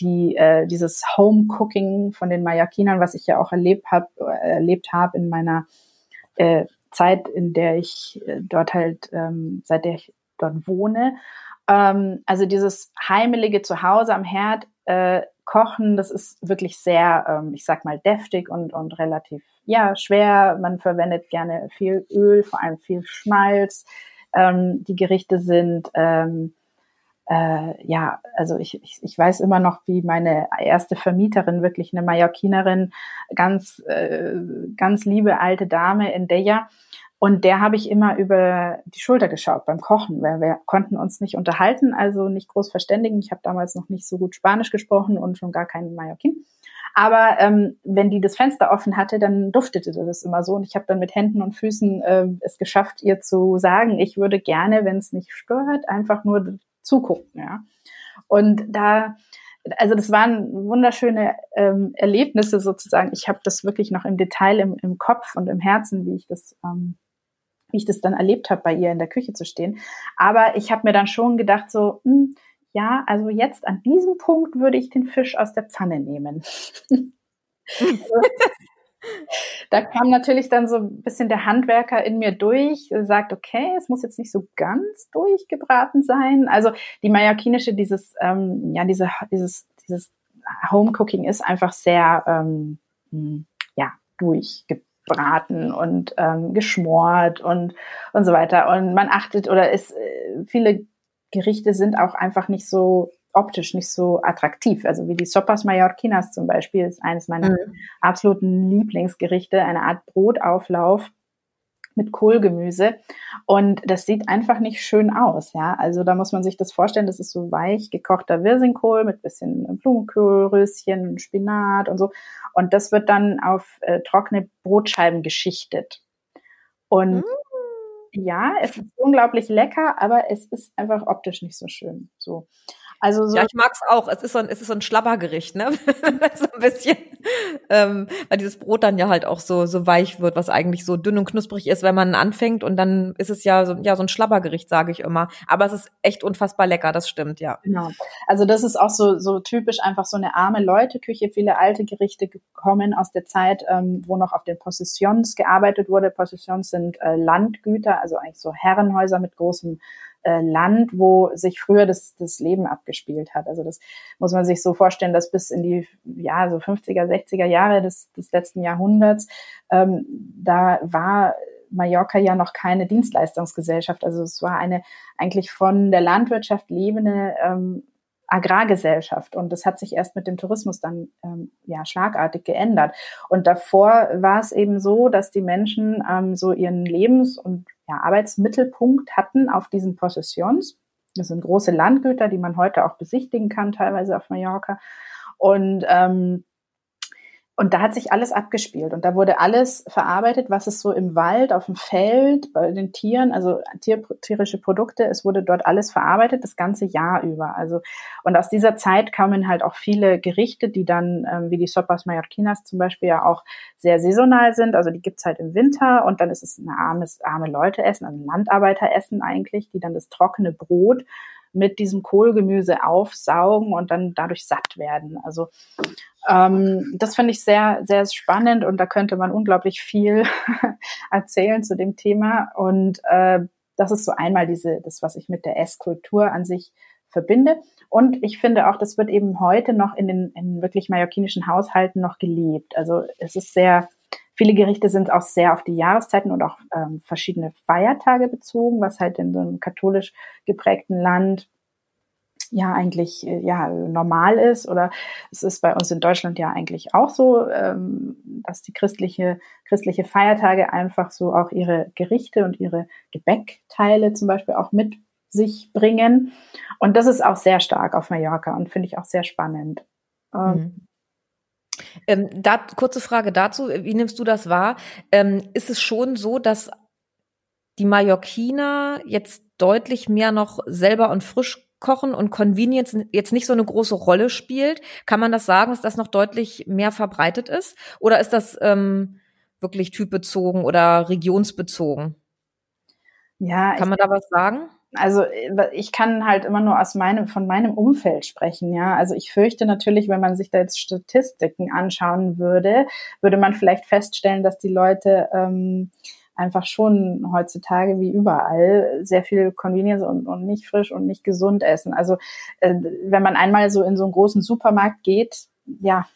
die äh, dieses Home Cooking von den Mallorquinern, was ich ja auch erlebt habe, äh, erlebt habe in meiner äh, Zeit, in der ich äh, dort halt, ähm, seit der ich dort wohne. Ähm, also dieses heimelige Zuhause am Herd, äh, kochen. Das ist wirklich sehr, ähm, ich sag mal, deftig und, und relativ, ja, schwer. Man verwendet gerne viel Öl, vor allem viel Schmalz. Ähm, die Gerichte sind, ähm, äh, ja, also ich, ich, ich weiß immer noch, wie meine erste Vermieterin, wirklich eine Mallorquinerin, ganz, äh, ganz liebe alte Dame in Deja, und der habe ich immer über die Schulter geschaut beim Kochen, weil wir konnten uns nicht unterhalten, also nicht groß verständigen. Ich habe damals noch nicht so gut Spanisch gesprochen und schon gar keinen Mallorquin. Aber ähm, wenn die das Fenster offen hatte, dann duftete das immer so. Und ich habe dann mit Händen und Füßen äh, es geschafft, ihr zu sagen, ich würde gerne, wenn es nicht stört, einfach nur zugucken. Ja. Und da, also das waren wunderschöne ähm, Erlebnisse sozusagen. Ich habe das wirklich noch im Detail im, im Kopf und im Herzen, wie ich das ähm, wie ich das dann erlebt habe, bei ihr in der Küche zu stehen. Aber ich habe mir dann schon gedacht, so, mh, hm, ja, also jetzt an diesem Punkt würde ich den Fisch aus der Pfanne nehmen. da kam natürlich dann so ein bisschen der Handwerker in mir durch, sagt, okay, es muss jetzt nicht so ganz durchgebraten sein. Also die mallorquinische, dieses, ähm, ja, diese, dieses, dieses Home-Cooking ist einfach sehr, ähm, hm, ja, durchgebraten gebraten und ähm, geschmort und, und so weiter. Und man achtet oder ist, äh, viele Gerichte sind auch einfach nicht so optisch nicht so attraktiv. Also wie die Sopas Mallorquinas zum Beispiel ist eines meiner mhm. absoluten Lieblingsgerichte, eine Art Brotauflauf mit Kohlgemüse. Und das sieht einfach nicht schön aus, ja. Also da muss man sich das vorstellen, das ist so weich gekochter Wirsingkohl mit bisschen Blumenkohlröschen, Spinat und so. Und das wird dann auf äh, trockene Brotscheiben geschichtet. Und mm. ja, es ist unglaublich lecker, aber es ist einfach optisch nicht so schön. So. Also so ja, ich mag's auch. Es ist so ein, es ist so ein Schlabbergericht, ne? so ein bisschen, ähm, weil dieses Brot dann ja halt auch so so weich wird, was eigentlich so dünn und knusprig ist, wenn man anfängt und dann ist es ja so ja so ein Schlabbergericht, sage ich immer. Aber es ist echt unfassbar lecker, das stimmt, ja. Genau. Also das ist auch so so typisch einfach so eine arme Leute-Küche. Viele alte Gerichte kommen aus der Zeit, ähm, wo noch auf den Possessions gearbeitet wurde. Possessions sind äh, Landgüter, also eigentlich so Herrenhäuser mit großem äh, Land, wo sich früher das, das Leben abgespielt hat. Also das muss man sich so vorstellen, dass bis in die ja so 50er, 60er Jahre des, des letzten Jahrhunderts ähm, da war Mallorca ja noch keine Dienstleistungsgesellschaft. Also es war eine eigentlich von der Landwirtschaft lebende ähm, Agrargesellschaft. Und das hat sich erst mit dem Tourismus dann ähm, ja schlagartig geändert. Und davor war es eben so, dass die Menschen ähm, so ihren Lebens- und ja, Arbeitsmittelpunkt hatten auf diesen Possessions. Das sind große Landgüter, die man heute auch besichtigen kann, teilweise auf Mallorca. Und ähm, und da hat sich alles abgespielt und da wurde alles verarbeitet, was es so im Wald, auf dem Feld, bei den Tieren, also tier, tierische Produkte, es wurde dort alles verarbeitet, das ganze Jahr über. Also, und aus dieser Zeit kamen halt auch viele Gerichte, die dann, ähm, wie die Sopas Mallorquinas zum Beispiel, ja auch sehr saisonal sind. Also die gibt's halt im Winter und dann ist es ein armes, arme Leute essen, also Landarbeiter essen eigentlich, die dann das trockene Brot mit diesem Kohlgemüse aufsaugen und dann dadurch satt werden. Also ähm, das finde ich sehr, sehr spannend und da könnte man unglaublich viel erzählen zu dem Thema. Und äh, das ist so einmal diese, das, was ich mit der Esskultur an sich verbinde. Und ich finde auch, das wird eben heute noch in den in wirklich mallorquinischen Haushalten noch gelebt. Also es ist sehr, viele Gerichte sind auch sehr auf die Jahreszeiten und auch ähm, verschiedene Feiertage bezogen, was halt in so einem katholisch geprägten Land ja eigentlich äh, ja normal ist oder es ist bei uns in Deutschland ja eigentlich auch so, ähm, dass die christliche christliche Feiertage einfach so auch ihre Gerichte und ihre Gebäckteile zum Beispiel auch mit sich bringen und das ist auch sehr stark auf Mallorca und finde ich auch sehr spannend. Ähm, mhm. Ähm, da, kurze Frage dazu, wie nimmst du das wahr? Ähm, ist es schon so, dass die Mallorquiner jetzt deutlich mehr noch selber und frisch Kochen und Convenience jetzt nicht so eine große Rolle spielt? Kann man das sagen, dass das noch deutlich mehr verbreitet ist? Oder ist das ähm, wirklich typbezogen oder regionsbezogen? Ja. Kann man da was sagen? Also ich kann halt immer nur aus meinem, von meinem Umfeld sprechen, ja. Also ich fürchte natürlich, wenn man sich da jetzt Statistiken anschauen würde, würde man vielleicht feststellen, dass die Leute ähm, einfach schon heutzutage wie überall sehr viel Convenience und, und nicht frisch und nicht gesund essen. Also äh, wenn man einmal so in so einen großen Supermarkt geht, ja,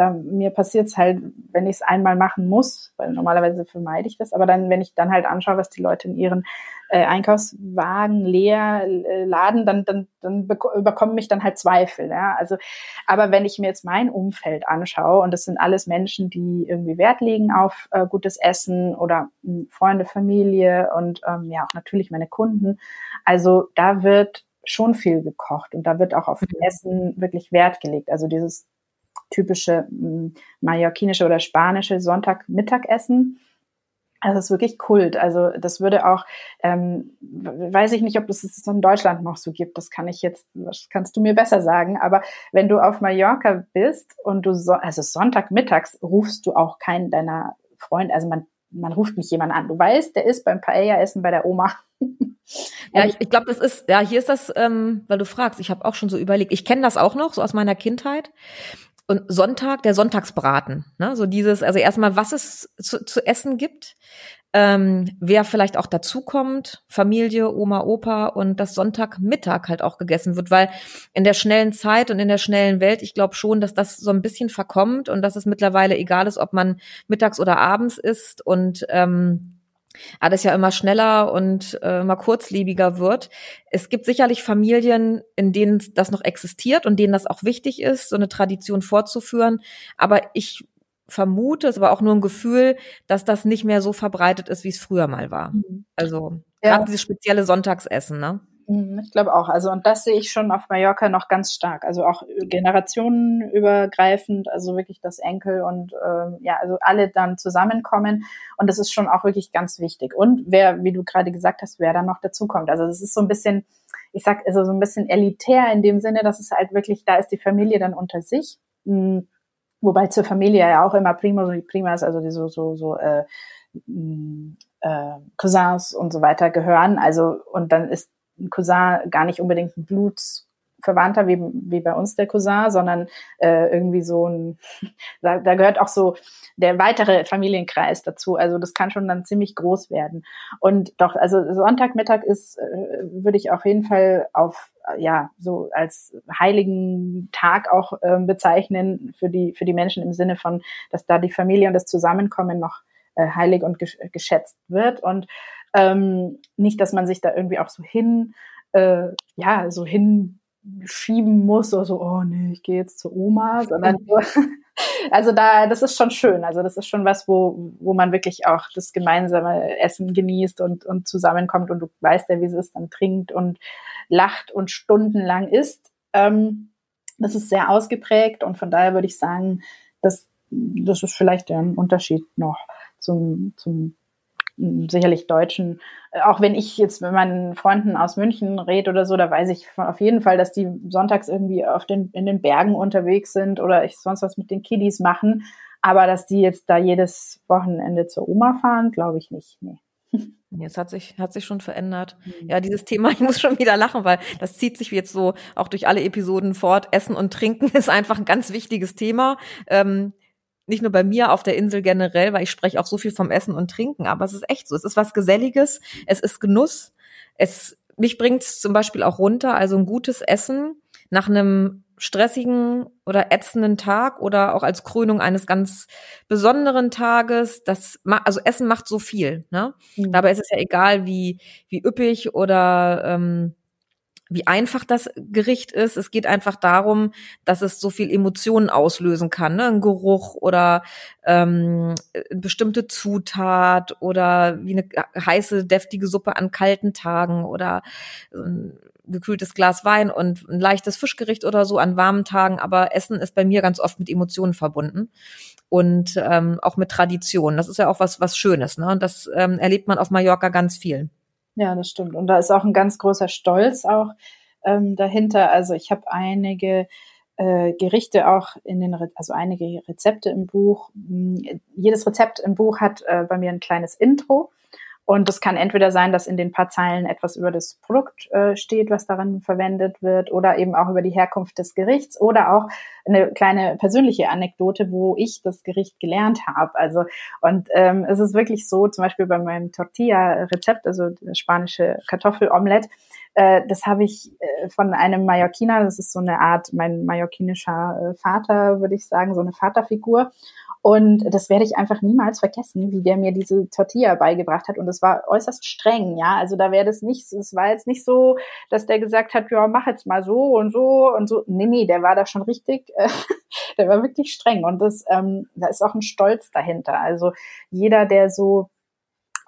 da, mir passiert es halt, wenn ich es einmal machen muss, weil normalerweise vermeide ich das, aber dann, wenn ich dann halt anschaue, was die Leute in ihren äh, Einkaufswagen leer äh, laden, dann, dann, dann überkommen mich dann halt Zweifel. Ja? Also, aber wenn ich mir jetzt mein Umfeld anschaue, und das sind alles Menschen, die irgendwie Wert legen auf äh, gutes Essen oder mh, hm, Freunde, Familie und ähm, ja auch natürlich meine Kunden. Also da wird schon viel gekocht und da wird auch auf mhm. Essen wirklich Wert gelegt. Also dieses typische hm, mallorquinische oder spanische Sonntagmittagessen. Also es ist wirklich Kult. Also das würde auch, ähm, weiß ich nicht, ob das es in Deutschland noch so gibt. Das kann ich jetzt, das kannst du mir besser sagen. Aber wenn du auf Mallorca bist und du so, also Sonntagmittags rufst du auch keinen deiner Freunde, also man man ruft nicht jemanden an. Du weißt, der ist beim Paella-Essen bei der Oma. ja, ich, ich glaube, das ist, ja, hier ist das, ähm, weil du fragst, ich habe auch schon so überlegt, ich kenne das auch noch, so aus meiner Kindheit. Und Sonntag, der Sonntagsbraten, ne? so dieses, also erstmal, was es zu, zu essen gibt, ähm, wer vielleicht auch dazukommt, Familie, Oma, Opa und das Sonntagmittag halt auch gegessen wird, weil in der schnellen Zeit und in der schnellen Welt, ich glaube schon, dass das so ein bisschen verkommt und dass es mittlerweile egal ist, ob man mittags oder abends isst und ähm, alles ja immer schneller und äh, immer kurzlebiger wird. Es gibt sicherlich Familien, in denen das noch existiert und denen das auch wichtig ist, so eine Tradition fortzuführen. Aber ich vermute, es war auch nur ein Gefühl, dass das nicht mehr so verbreitet ist, wie es früher mal war. Mhm. Also ja. gerade dieses spezielle Sonntagsessen, ne? Mhm, ich glaube auch. Also, und das sehe ich schon auf Mallorca noch ganz stark. Also auch generationenübergreifend, also wirklich das Enkel und ähm, ja, also alle dann zusammenkommen. Und das ist schon auch wirklich ganz wichtig. Und wer, wie du gerade gesagt hast, wer dann noch dazukommt. Also das ist so ein bisschen, ich sag, also so ein bisschen elitär in dem Sinne, dass es halt wirklich, da ist die Familie dann unter sich. Mhm. Wobei zur Familie ja auch immer und Primas, also die so, so, so äh, äh, Cousins und so weiter gehören. Also, und dann ist ein Cousin gar nicht unbedingt ein Blutsverwandter wie, wie bei uns der Cousin, sondern äh, irgendwie so ein, da, da gehört auch so der weitere Familienkreis dazu. Also das kann schon dann ziemlich groß werden. Und doch, also Sonntagmittag ist, äh, würde ich auf jeden Fall auf ja so als heiligen Tag auch äh, bezeichnen für die für die Menschen im Sinne von, dass da die Familie und das Zusammenkommen noch äh, heilig und geschätzt wird und ähm, nicht, dass man sich da irgendwie auch so hin, äh, ja, so hinschieben muss oder so, oh nee, ich gehe jetzt zur Oma, sondern so, also da, das ist schon schön. Also das ist schon was, wo, wo man wirklich auch das gemeinsame Essen genießt und, und zusammenkommt und du weißt ja, wie es ist, dann trinkt und lacht und stundenlang isst. Ähm, das ist sehr ausgeprägt und von daher würde ich sagen, dass das ist vielleicht ein Unterschied noch zum, zum sicherlich Deutschen, äh, auch wenn ich jetzt mit meinen Freunden aus München rede oder so, da weiß ich auf jeden Fall, dass die sonntags irgendwie auf den, in den Bergen unterwegs sind oder ich sonst was mit den Kiddies machen. Aber dass die jetzt da jedes Wochenende zur Oma fahren, glaube ich nicht. Nee. Jetzt hat sich, hat sich schon verändert. Mhm. Ja, dieses Thema, ich muss schon wieder lachen, weil das zieht sich jetzt so auch durch alle Episoden fort. Essen und Trinken ist einfach ein ganz wichtiges Thema. Ähm, nicht nur bei mir auf der Insel generell, weil ich spreche auch so viel vom Essen und Trinken, aber es ist echt so. Es ist was Geselliges, es ist Genuss. Es, mich bringt es zum Beispiel auch runter, also ein gutes Essen nach einem stressigen oder ätzenden Tag oder auch als Krönung eines ganz besonderen Tages. Das, also Essen macht so viel. Ne? Mhm. Dabei ist es ja egal, wie wie üppig oder ähm, wie einfach das Gericht ist. Es geht einfach darum, dass es so viel Emotionen auslösen kann. Ne? Ein Geruch oder ähm, eine bestimmte Zutat oder wie eine heiße, deftige Suppe an kalten Tagen oder ein gekühltes Glas Wein und ein leichtes Fischgericht oder so an warmen Tagen. Aber Essen ist bei mir ganz oft mit Emotionen verbunden und ähm, auch mit Tradition. Das ist ja auch was, was Schönes. Ne? Und das ähm, erlebt man auf Mallorca ganz viel. Ja, das stimmt. Und da ist auch ein ganz großer Stolz auch ähm, dahinter. Also ich habe einige äh, Gerichte auch in den, Re also einige Rezepte im Buch. Hm, jedes Rezept im Buch hat äh, bei mir ein kleines Intro. Und das kann entweder sein, dass in den paar Zeilen etwas über das Produkt äh, steht, was daran verwendet wird, oder eben auch über die Herkunft des Gerichts oder auch eine kleine persönliche Anekdote, wo ich das Gericht gelernt habe. Also und ähm, es ist wirklich so, zum Beispiel bei meinem Tortilla-Rezept, also das spanische Kartoffelomelette, äh, das habe ich äh, von einem Mallorquiner, das ist so eine Art, mein mallorquinischer äh, Vater, würde ich sagen, so eine Vaterfigur. Und das werde ich einfach niemals vergessen, wie der mir diese Tortilla beigebracht hat. Und es war äußerst streng, ja. Also da wäre das nicht, es war jetzt nicht so, dass der gesagt hat, ja, mach jetzt mal so und so und so. Nee, nee, der war da schon richtig, äh, der war wirklich streng. Und das, ähm, da ist auch ein Stolz dahinter. Also jeder, der so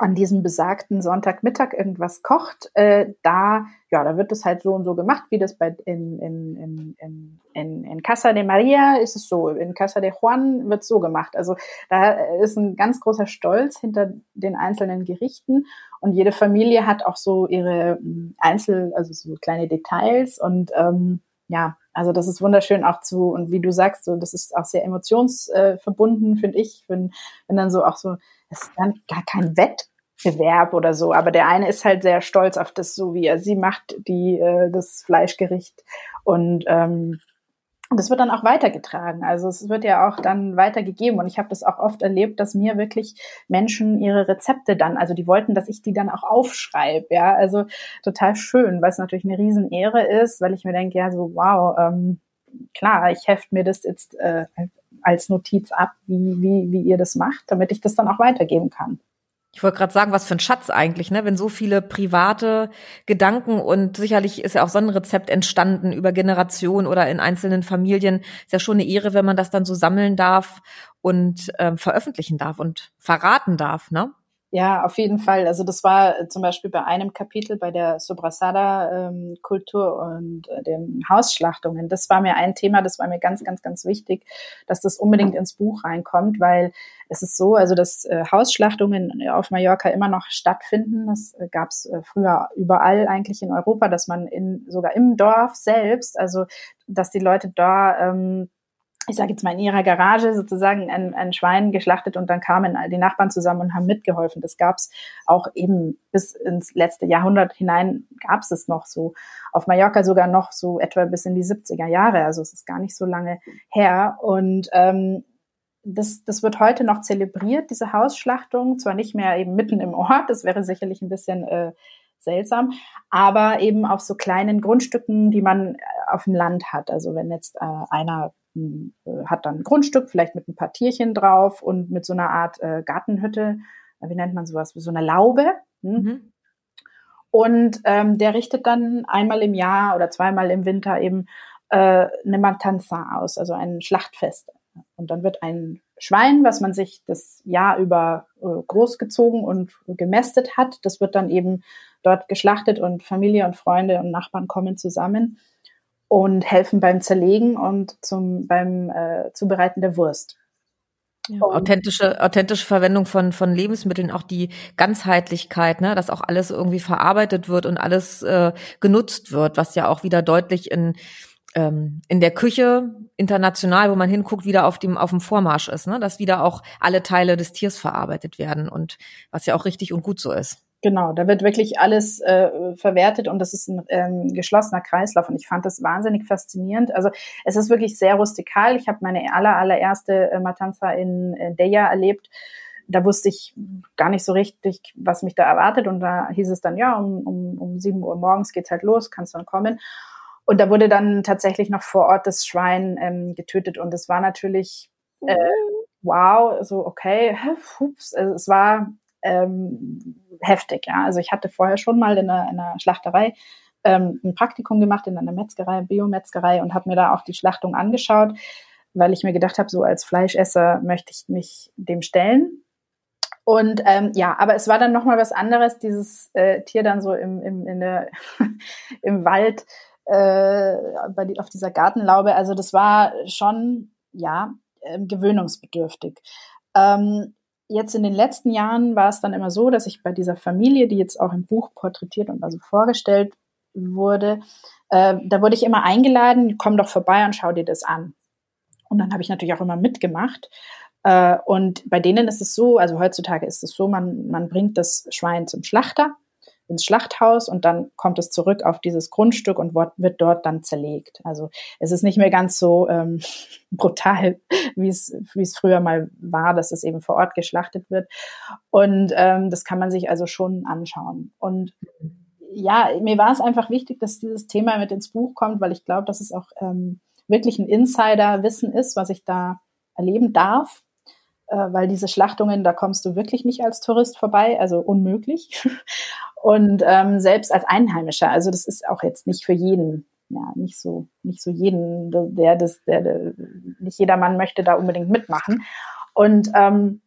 an diesem besagten Sonntagmittag irgendwas kocht, äh, da, ja, da wird das halt so und so gemacht, wie das bei in, in, in, in, in, in Casa de Maria ist es so, in Casa de Juan wird so gemacht. Also da ist ein ganz großer Stolz hinter den einzelnen Gerichten und jede Familie hat auch so ihre hm, Einzel, also so kleine Details und ähm, ja, also das ist wunderschön auch zu, und wie du sagst, so, das ist auch sehr emotionsverbunden, äh, finde ich, wenn, wenn dann so auch so, das ist dann gar kein Wett, Bewerb oder so. Aber der eine ist halt sehr stolz auf das, so wie er sie macht, die äh, das Fleischgericht und ähm, das wird dann auch weitergetragen. Also es wird ja auch dann weitergegeben. Und ich habe das auch oft erlebt, dass mir wirklich Menschen ihre Rezepte dann, also die wollten, dass ich die dann auch aufschreibe. Ja, also total schön, weil es natürlich eine Riesenehre ist, weil ich mir denke, ja, so wow, ähm, klar, ich heft mir das jetzt äh, als Notiz ab, wie, wie, wie ihr das macht, damit ich das dann auch weitergeben kann. Ich wollte gerade sagen, was für ein Schatz eigentlich, ne? Wenn so viele private Gedanken und sicherlich ist ja auch so ein Rezept entstanden über Generationen oder in einzelnen Familien. Ist ja schon eine Ehre, wenn man das dann so sammeln darf und ähm, veröffentlichen darf und verraten darf, ne? Ja, auf jeden Fall. Also das war äh, zum Beispiel bei einem Kapitel bei der Sobrasada-Kultur ähm, und äh, den Hausschlachtungen. Das war mir ein Thema, das war mir ganz, ganz, ganz wichtig, dass das unbedingt ins Buch reinkommt, weil es ist so, also dass äh, Hausschlachtungen auf Mallorca immer noch stattfinden. Das gab es früher überall eigentlich in Europa, dass man in sogar im Dorf selbst, also dass die Leute da ähm, ich sage jetzt mal in ihrer Garage sozusagen ein, ein Schwein geschlachtet und dann kamen all die Nachbarn zusammen und haben mitgeholfen. Das gab es auch eben bis ins letzte Jahrhundert hinein gab es noch so. Auf Mallorca sogar noch so etwa bis in die 70er Jahre. Also es ist gar nicht so lange her. Und ähm, das, das wird heute noch zelebriert, diese Hausschlachtung. Zwar nicht mehr eben mitten im Ort, das wäre sicherlich ein bisschen äh, seltsam, aber eben auf so kleinen Grundstücken, die man äh, auf dem Land hat. Also wenn jetzt äh, einer hat dann ein Grundstück, vielleicht mit ein paar Tierchen drauf und mit so einer Art äh, Gartenhütte, äh, wie nennt man sowas, so einer Laube. Hm? Mhm. Und ähm, der richtet dann einmal im Jahr oder zweimal im Winter eben äh, eine Matanza aus, also ein Schlachtfest. Und dann wird ein Schwein, was man sich das Jahr über äh, großgezogen und gemästet hat, das wird dann eben dort geschlachtet und Familie und Freunde und Nachbarn kommen zusammen und helfen beim Zerlegen und zum, beim äh, Zubereiten der Wurst. Ja, authentische, authentische Verwendung von, von Lebensmitteln, auch die Ganzheitlichkeit, ne, dass auch alles irgendwie verarbeitet wird und alles äh, genutzt wird, was ja auch wieder deutlich in, ähm, in der Küche international, wo man hinguckt, wieder auf dem, auf dem Vormarsch ist, ne, dass wieder auch alle Teile des Tiers verarbeitet werden und was ja auch richtig und gut so ist. Genau, da wird wirklich alles äh, verwertet und das ist ein ähm, geschlossener Kreislauf und ich fand das wahnsinnig faszinierend. Also es ist wirklich sehr rustikal. Ich habe meine aller, allererste äh, Matanza in äh, Deja erlebt. Da wusste ich gar nicht so richtig, was mich da erwartet und da hieß es dann, ja, um, um, um 7 Uhr morgens geht's halt los, kannst dann kommen. Und da wurde dann tatsächlich noch vor Ort das Schwein ähm, getötet und es war natürlich äh, wow, so okay, ups, also es war ähm, heftig. Ja. Also ich hatte vorher schon mal in einer, in einer Schlachterei ähm, ein Praktikum gemacht in einer Metzgerei, Biometzgerei und habe mir da auch die Schlachtung angeschaut, weil ich mir gedacht habe, so als Fleischesser möchte ich mich dem stellen. Und ähm, ja, aber es war dann nochmal was anderes, dieses äh, Tier dann so im, im, in der, im Wald äh, bei die, auf dieser Gartenlaube. Also das war schon, ja, äh, gewöhnungsbedürftig. Ähm, jetzt in den letzten Jahren war es dann immer so, dass ich bei dieser Familie, die jetzt auch im Buch porträtiert und also vorgestellt wurde, äh, da wurde ich immer eingeladen, komm doch vorbei und schau dir das an. Und dann habe ich natürlich auch immer mitgemacht. Äh, und bei denen ist es so, also heutzutage ist es so, man, man bringt das Schwein zum Schlachter ins Schlachthaus und dann kommt es zurück auf dieses Grundstück und wird dort dann zerlegt. Also es ist nicht mehr ganz so ähm, brutal, wie es, wie es früher mal war, dass es eben vor Ort geschlachtet wird. Und ähm, das kann man sich also schon anschauen. Und ja, mir war es einfach wichtig, dass dieses Thema mit ins Buch kommt, weil ich glaube, dass es auch ähm, wirklich ein Insider-Wissen ist, was ich da erleben darf weil diese Schlachtungen, da kommst du wirklich nicht als Tourist vorbei, also unmöglich. Und ähm, selbst als Einheimischer, also das ist auch jetzt nicht für jeden, ja, nicht so, nicht so jeden, der das, der, der nicht jeder Mann möchte da unbedingt mitmachen. Und ähm,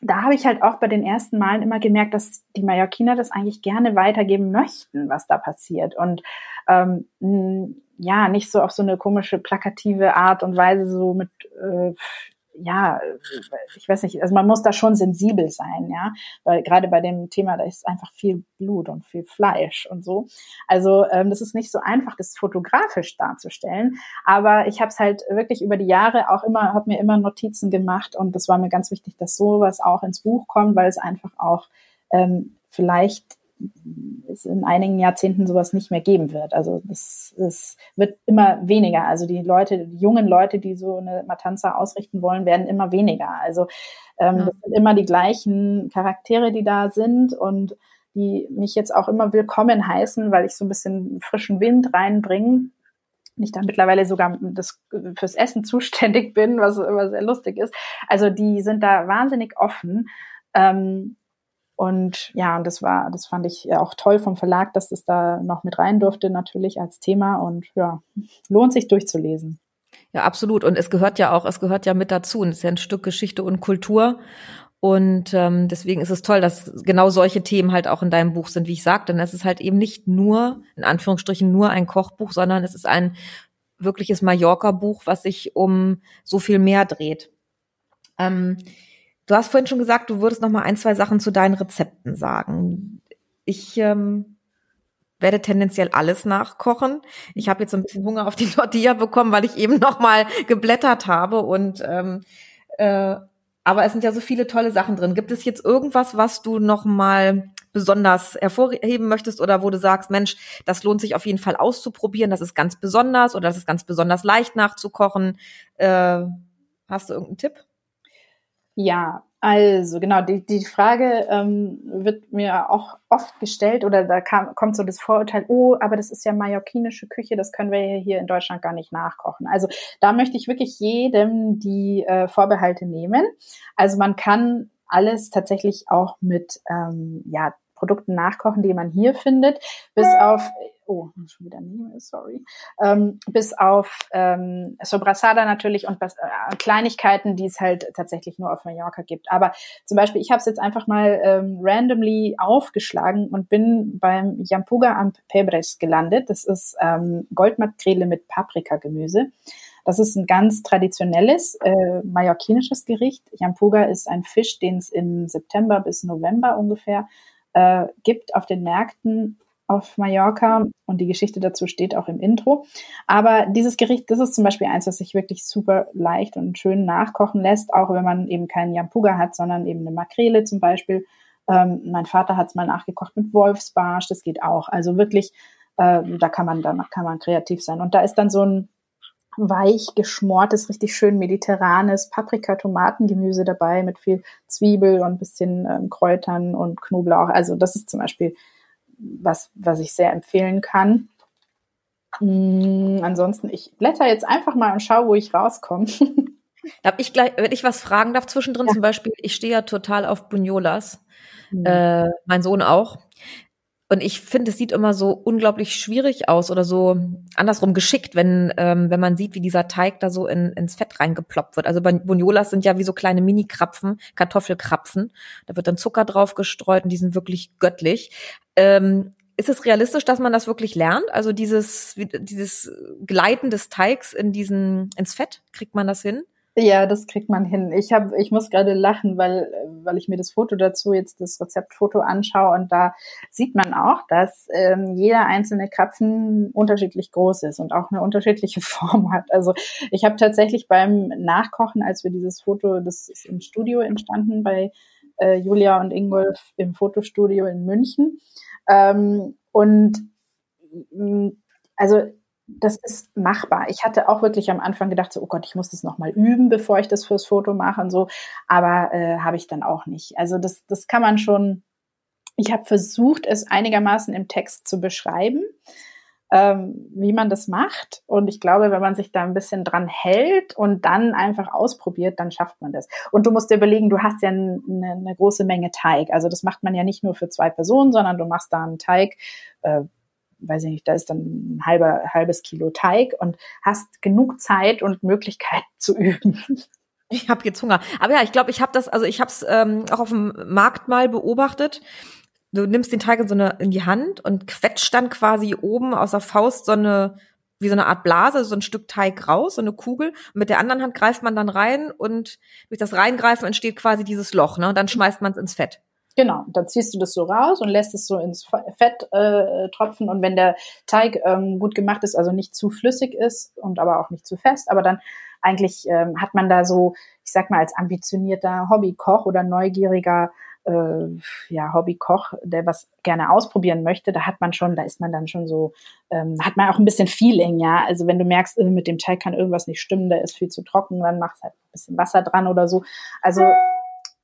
da habe ich halt auch bei den ersten Malen immer gemerkt, dass die Mallorquiner das eigentlich gerne weitergeben möchten, was da passiert. Und ähm, ja, nicht so auf so eine komische, plakative Art und Weise, so mit äh, ja, ich weiß nicht, also man muss da schon sensibel sein, ja, weil gerade bei dem Thema, da ist einfach viel Blut und viel Fleisch und so. Also ähm, das ist nicht so einfach, das fotografisch darzustellen, aber ich habe es halt wirklich über die Jahre auch immer, habe mir immer Notizen gemacht und das war mir ganz wichtig, dass sowas auch ins Buch kommt, weil es einfach auch ähm, vielleicht es in einigen Jahrzehnten sowas nicht mehr geben wird. Also das, das wird immer weniger. Also die Leute, die jungen Leute, die so eine Matanza ausrichten wollen, werden immer weniger. Also ähm, ja. das sind immer die gleichen Charaktere, die da sind und die mich jetzt auch immer willkommen heißen, weil ich so ein bisschen frischen Wind reinbringe. Ich da mittlerweile sogar das, fürs Essen zuständig bin, was immer sehr lustig ist. Also die sind da wahnsinnig offen. Ähm, und ja, und das war, das fand ich auch toll vom Verlag, dass es da noch mit rein durfte, natürlich als Thema. Und ja, lohnt sich durchzulesen. Ja, absolut. Und es gehört ja auch, es gehört ja mit dazu. Und es ist ja ein Stück Geschichte und Kultur. Und ähm, deswegen ist es toll, dass genau solche Themen halt auch in deinem Buch sind, wie ich sagte. Denn es ist halt eben nicht nur, in Anführungsstrichen, nur ein Kochbuch, sondern es ist ein wirkliches Mallorca-Buch, was sich um so viel mehr dreht. Ähm, Du hast vorhin schon gesagt, du würdest noch mal ein, zwei Sachen zu deinen Rezepten sagen. Ich ähm, werde tendenziell alles nachkochen. Ich habe jetzt ein bisschen Hunger auf die Tortilla bekommen, weil ich eben noch mal geblättert habe und ähm, äh, aber es sind ja so viele tolle Sachen drin. Gibt es jetzt irgendwas, was du noch mal besonders hervorheben möchtest oder wo du sagst, Mensch, das lohnt sich auf jeden Fall auszuprobieren, das ist ganz besonders oder das ist ganz besonders leicht nachzukochen? Äh, hast du irgendeinen Tipp? Ja, also genau, die, die Frage ähm, wird mir auch oft gestellt oder da kam, kommt so das Vorurteil, oh, aber das ist ja mallorquinische Küche, das können wir hier in Deutschland gar nicht nachkochen. Also da möchte ich wirklich jedem die äh, Vorbehalte nehmen. Also man kann alles tatsächlich auch mit ähm, ja, Produkten nachkochen, die man hier findet, bis auf oh, schon wieder nehme, sorry, ähm, bis auf ähm, Sobrasada natürlich und äh, Kleinigkeiten, die es halt tatsächlich nur auf Mallorca gibt. Aber zum Beispiel, ich habe es jetzt einfach mal ähm, randomly aufgeschlagen und bin beim Jampuga am Pebres gelandet. Das ist ähm, Goldmakrele mit Paprikagemüse. Das ist ein ganz traditionelles äh, mallorquinisches Gericht. Jampuga ist ein Fisch, den es im September bis November ungefähr äh, gibt auf den Märkten auf Mallorca und die Geschichte dazu steht auch im Intro. Aber dieses Gericht, das ist zum Beispiel eins, was sich wirklich super leicht und schön nachkochen lässt, auch wenn man eben keinen Jampuga hat, sondern eben eine Makrele zum Beispiel. Ähm, mein Vater hat es mal nachgekocht mit Wolfsbarsch, das geht auch. Also wirklich, äh, da kann man, da kann man kreativ sein. Und da ist dann so ein weich geschmortes, richtig schön mediterranes Paprika-Tomatengemüse dabei mit viel Zwiebel und bisschen ähm, Kräutern und Knoblauch. Also das ist zum Beispiel was, was ich sehr empfehlen kann. Mm, ansonsten, ich blätter jetzt einfach mal und schaue, wo ich rauskomme. Darf ich gleich, wenn ich was fragen darf zwischendrin, ja. zum Beispiel, ich stehe ja total auf Bunyolas, mhm. äh, mein Sohn auch. Und ich finde, es sieht immer so unglaublich schwierig aus oder so andersrum geschickt, wenn, ähm, wenn man sieht, wie dieser Teig da so in, ins Fett reingeploppt wird. Also Bunyolas sind ja wie so kleine Mini-Krapfen, Kartoffelkrapfen. Da wird dann Zucker drauf gestreut und die sind wirklich göttlich. Ähm, ist es realistisch, dass man das wirklich lernt? Also dieses, dieses Gleiten des Teigs in diesen, ins Fett, kriegt man das hin? Ja, das kriegt man hin. Ich habe, ich muss gerade lachen, weil, weil ich mir das Foto dazu jetzt das Rezeptfoto anschaue und da sieht man auch, dass ähm, jeder einzelne Krapfen unterschiedlich groß ist und auch eine unterschiedliche Form hat. Also ich habe tatsächlich beim Nachkochen, als wir dieses Foto, das ist im Studio entstanden bei äh, Julia und Ingolf im Fotostudio in München ähm, und mm, also das ist machbar. Ich hatte auch wirklich am Anfang gedacht, so, oh Gott, ich muss das nochmal üben, bevor ich das fürs Foto mache und so. Aber äh, habe ich dann auch nicht. Also das, das kann man schon. Ich habe versucht, es einigermaßen im Text zu beschreiben, ähm, wie man das macht. Und ich glaube, wenn man sich da ein bisschen dran hält und dann einfach ausprobiert, dann schafft man das. Und du musst dir überlegen, du hast ja eine, eine große Menge Teig. Also das macht man ja nicht nur für zwei Personen, sondern du machst da einen Teig. Äh, weiß ich nicht, da ist dann ein halber, halbes Kilo Teig und hast genug Zeit und Möglichkeit zu üben. Ich habe jetzt Hunger. Aber ja, ich glaube, ich habe das, also ich habe es ähm, auch auf dem Markt mal beobachtet. Du nimmst den Teig in so eine in die Hand und quetscht dann quasi oben aus der Faust so eine wie so eine Art Blase, so ein Stück Teig raus, so eine Kugel. Und mit der anderen Hand greift man dann rein und durch das Reingreifen entsteht quasi dieses Loch, ne? Und dann schmeißt man es ins Fett. Genau, dann ziehst du das so raus und lässt es so ins Fett äh, tropfen. Und wenn der Teig ähm, gut gemacht ist, also nicht zu flüssig ist und aber auch nicht zu fest, aber dann eigentlich ähm, hat man da so, ich sag mal, als ambitionierter Hobbykoch oder neugieriger äh, ja, Hobbykoch, der was gerne ausprobieren möchte, da hat man schon, da ist man dann schon so, ähm, hat man auch ein bisschen Feeling, ja. Also wenn du merkst, äh, mit dem Teig kann irgendwas nicht stimmen, der ist viel zu trocken, dann machst halt ein bisschen Wasser dran oder so. Also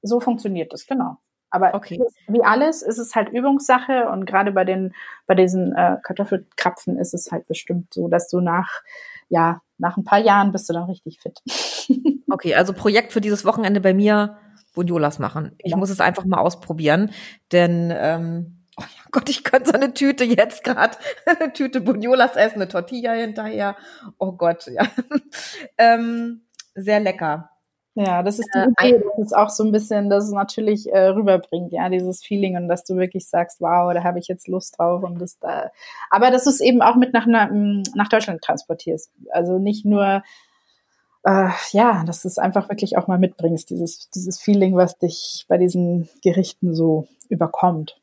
so funktioniert das, genau. Aber okay. wie alles ist es halt Übungssache und gerade bei den bei diesen äh, Kartoffelkrapfen ist es halt bestimmt so, dass du nach ja nach ein paar Jahren bist du dann richtig fit. okay, also Projekt für dieses Wochenende bei mir Buniolas machen. Ich ja. muss es einfach mal ausprobieren, denn ähm, oh Gott, ich könnte so eine Tüte jetzt gerade eine Tüte Buniolas essen, eine Tortilla hinterher. Oh Gott, ja. ähm, sehr lecker. Ja, das ist die äh, Idee, dass es auch so ein bisschen das natürlich äh, rüberbringt, ja, dieses Feeling und dass du wirklich sagst, wow, da habe ich jetzt Lust drauf und das da. Aber dass du es eben auch mit nach, nach Deutschland transportierst. Also nicht nur, äh, ja, dass du es einfach wirklich auch mal mitbringst, dieses, dieses Feeling, was dich bei diesen Gerichten so überkommt.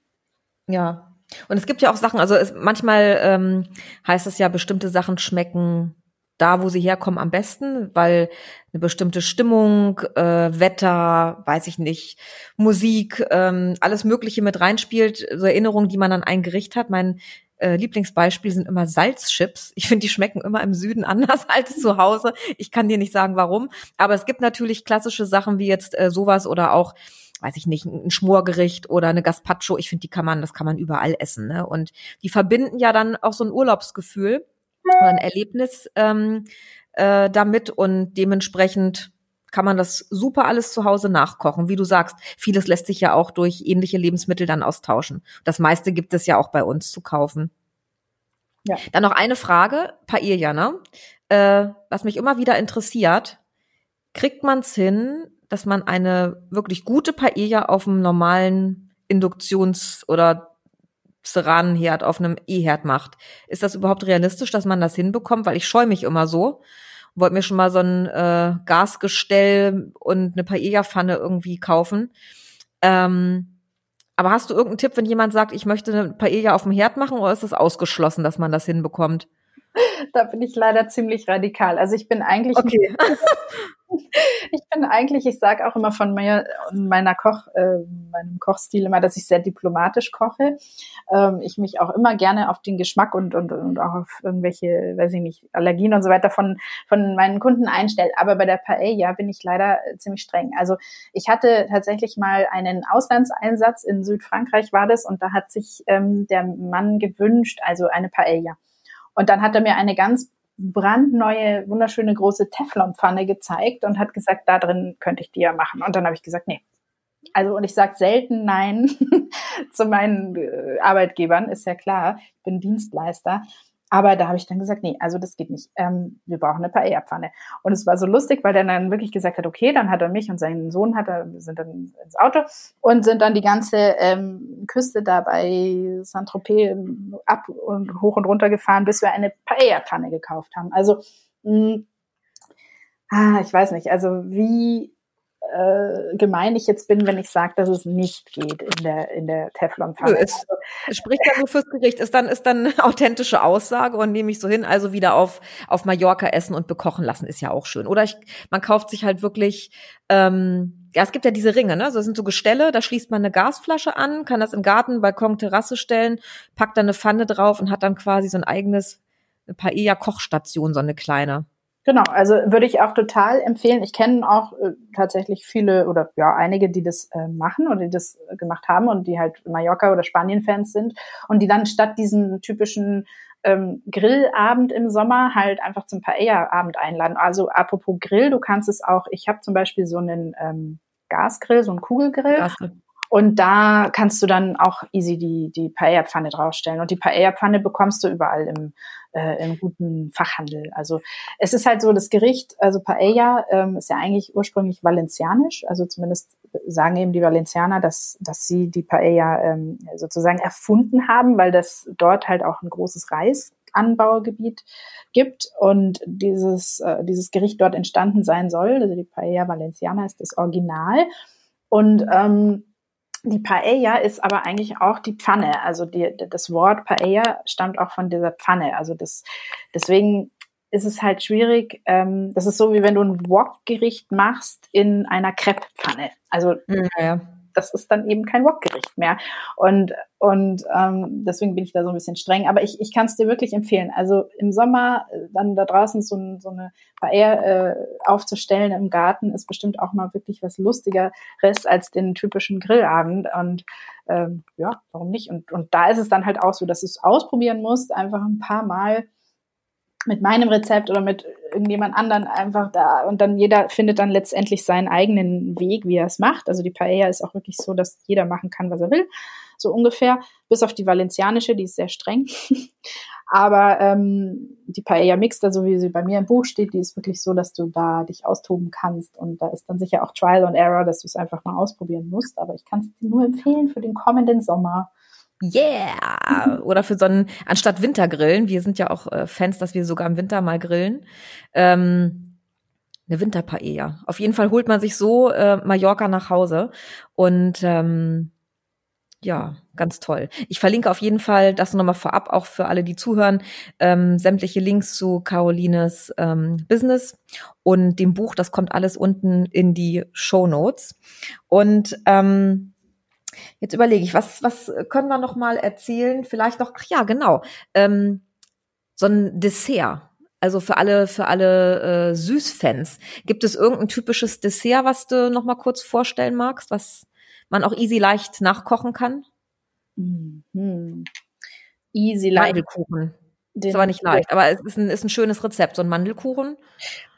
Ja. Und es gibt ja auch Sachen, also es, manchmal ähm, heißt es ja, bestimmte Sachen schmecken da, wo sie herkommen, am besten, weil eine bestimmte Stimmung, äh, Wetter, weiß ich nicht, Musik, ähm, alles Mögliche mit reinspielt, so Erinnerungen, die man an ein Gericht hat. Mein äh, Lieblingsbeispiel sind immer Salzchips. Ich finde, die schmecken immer im Süden anders als zu Hause. Ich kann dir nicht sagen, warum. Aber es gibt natürlich klassische Sachen wie jetzt äh, sowas oder auch weiß ich nicht, ein Schmorgericht oder eine Gazpacho. Ich finde, die kann man, das kann man überall essen. Ne? Und die verbinden ja dann auch so ein Urlaubsgefühl oder ein Erlebnis ähm, äh, damit und dementsprechend kann man das super alles zu Hause nachkochen. Wie du sagst, vieles lässt sich ja auch durch ähnliche Lebensmittel dann austauschen. Das meiste gibt es ja auch bei uns zu kaufen. Ja. Dann noch eine Frage, Paella, ne? Äh, was mich immer wieder interessiert, kriegt man es hin, dass man eine wirklich gute Paella auf einem normalen Induktions- oder Ceranenherd auf einem E-Herd macht. Ist das überhaupt realistisch, dass man das hinbekommt? Weil ich scheue mich immer so. Wollte mir schon mal so ein äh, Gasgestell und eine Paella-Pfanne irgendwie kaufen. Ähm, aber hast du irgendeinen Tipp, wenn jemand sagt, ich möchte eine Paella auf dem Herd machen, oder ist es ausgeschlossen, dass man das hinbekommt? Da bin ich leider ziemlich radikal. Also ich bin eigentlich okay. ich bin eigentlich, ich sage auch immer von mir, meiner Koch, äh, meinem Kochstil immer, dass ich sehr diplomatisch koche. Ähm, ich mich auch immer gerne auf den Geschmack und, und, und auch auf irgendwelche, weiß ich nicht, Allergien und so weiter von, von meinen Kunden einstelle. Aber bei der Paella bin ich leider ziemlich streng. Also ich hatte tatsächlich mal einen Auslandseinsatz in Südfrankreich war das und da hat sich ähm, der Mann gewünscht, also eine Paella. Und dann hat er mir eine ganz brandneue, wunderschöne große Teflonpfanne gezeigt und hat gesagt, da drin könnte ich die ja machen. Und dann habe ich gesagt, nee. Also, und ich sage selten Nein zu meinen äh, Arbeitgebern, ist ja klar, ich bin Dienstleister. Aber da habe ich dann gesagt, nee, also das geht nicht. Ähm, wir brauchen eine Paella-Pfanne. Und es war so lustig, weil der dann wirklich gesagt hat, okay, dann hat er mich und seinen Sohn hat er, sind dann ins Auto und sind dann die ganze ähm, Küste da bei Saint-Tropez ab und hoch und runter gefahren, bis wir eine Paella-Pfanne gekauft haben. Also mh, ah, ich weiß nicht, also wie äh, gemein ich jetzt bin, wenn ich sage, dass es nicht geht in der, in der Teflonpfanne. Es, es spricht ja nur fürs Gericht. Ist dann, ist dann authentische Aussage und nehme ich so hin. Also wieder auf, auf Mallorca essen und bekochen lassen ist ja auch schön. Oder ich, man kauft sich halt wirklich, ähm, ja, es gibt ja diese Ringe, ne? Das sind so Gestelle, da schließt man eine Gasflasche an, kann das im Garten, Balkon, Terrasse stellen, packt dann eine Pfanne drauf und hat dann quasi so ein eigenes, eine Paella-Kochstation, so eine kleine. Genau, also würde ich auch total empfehlen. Ich kenne auch äh, tatsächlich viele oder ja einige, die das äh, machen oder die das äh, gemacht haben und die halt Mallorca oder Spanien-Fans sind und die dann statt diesen typischen ähm, Grillabend im Sommer halt einfach zum Paella-Abend einladen. Also apropos Grill, du kannst es auch. Ich habe zum Beispiel so einen ähm, Gasgrill, so einen Kugelgrill. Gasgrill. Und da kannst du dann auch easy die, die Paella-Pfanne draufstellen. Und die Paella-Pfanne bekommst du überall im, äh, im guten Fachhandel. Also es ist halt so, das Gericht, also Paella ähm, ist ja eigentlich ursprünglich valencianisch. Also zumindest sagen eben die Valencianer, dass, dass sie die Paella ähm, sozusagen erfunden haben, weil das dort halt auch ein großes Reisanbaugebiet gibt und dieses, äh, dieses Gericht dort entstanden sein soll. Also die Paella Valenciana ist das Original. Und ähm, die Paella ist aber eigentlich auch die Pfanne. Also die, das Wort Paella stammt auch von dieser Pfanne. Also das, deswegen ist es halt schwierig. Ähm, das ist so, wie wenn du ein Wok-Gericht machst in einer Crepe-Pfanne. Also ja das ist dann eben kein Wokgericht mehr. Und, und ähm, deswegen bin ich da so ein bisschen streng. Aber ich, ich kann es dir wirklich empfehlen. Also im Sommer äh, dann da draußen so, ein, so eine Paella äh, aufzustellen im Garten ist bestimmt auch mal wirklich was Lustigeres als den typischen Grillabend. Und ähm, ja, warum nicht? Und, und da ist es dann halt auch so, dass du es ausprobieren musst, einfach ein paar Mal mit meinem Rezept oder mit irgendjemand anderen einfach da und dann jeder findet dann letztendlich seinen eigenen Weg, wie er es macht. Also die Paella ist auch wirklich so, dass jeder machen kann, was er will, so ungefähr, bis auf die valencianische, die ist sehr streng. Aber ähm, die Paella Mixta, so wie sie bei mir im Buch steht, die ist wirklich so, dass du da dich austoben kannst und da ist dann sicher auch Trial and Error, dass du es einfach mal ausprobieren musst. Aber ich kann es dir nur empfehlen für den kommenden Sommer. Yeah! Oder für so einen, anstatt Wintergrillen, wir sind ja auch äh, Fans, dass wir sogar im Winter mal grillen, ähm, eine Winterpaella. Auf jeden Fall holt man sich so äh, Mallorca nach Hause und ähm, ja, ganz toll. Ich verlinke auf jeden Fall das nochmal vorab, auch für alle, die zuhören, ähm, sämtliche Links zu Carolines ähm, Business und dem Buch. Das kommt alles unten in die Show Notes. Und ähm, Jetzt überlege ich, was, was können wir noch mal erzählen? Vielleicht noch, ach ja, genau, ähm, so ein Dessert. Also für alle, für alle äh, Süßfans. Gibt es irgendein typisches Dessert, was du noch mal kurz vorstellen magst, was man auch easy leicht nachkochen kann? Mhm. Easy leicht. Mandelkuchen. Ist aber nicht leicht, aber es ist ein, ist ein schönes Rezept, so ein Mandelkuchen.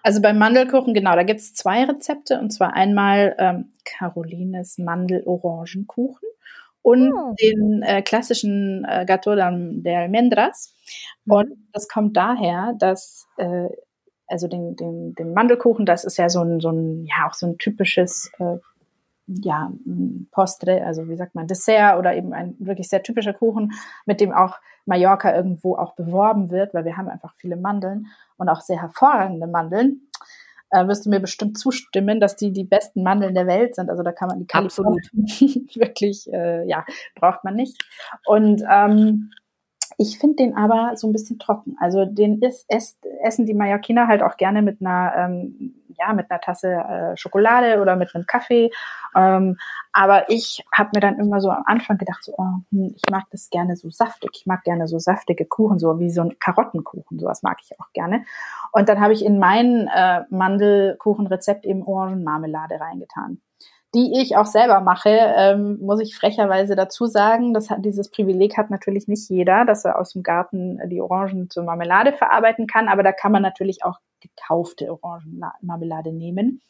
Also beim Mandelkuchen, genau, da gibt es zwei Rezepte und zwar einmal ähm, Carolines Mandel-Orangenkuchen und oh. den äh, klassischen äh, Gato de Almendras. Mhm. Und das kommt daher, dass äh, also den, den, den Mandelkuchen, das ist ja so ein, so ein, ja auch so ein typisches äh, ja, Postre, also wie sagt man, Dessert oder eben ein wirklich sehr typischer Kuchen, mit dem auch Mallorca irgendwo auch beworben wird, weil wir haben einfach viele Mandeln und auch sehr hervorragende Mandeln. Äh, wirst du mir bestimmt zustimmen, dass die die besten Mandeln der Welt sind. Also da kann man die Absolut wirklich, äh, ja, braucht man nicht. Und ähm, ich finde den aber so ein bisschen trocken. Also den ist, es, essen die Mallorquiner halt auch gerne mit einer, ähm, ja, mit einer Tasse äh, Schokolade oder mit einem Kaffee. Ähm, aber ich habe mir dann immer so am Anfang gedacht, so, oh, hm, ich mag das gerne so saftig. Ich mag gerne so saftige Kuchen, so wie so ein Karottenkuchen. Sowas mag ich auch gerne. Und dann habe ich in mein äh, Mandelkuchenrezept eben Orangenmarmelade reingetan die ich auch selber mache, ähm, muss ich frecherweise dazu sagen. Das hat, dieses Privileg hat natürlich nicht jeder, dass er aus dem Garten die Orangen zur Marmelade verarbeiten kann, aber da kann man natürlich auch gekaufte Orangenmarmelade nehmen.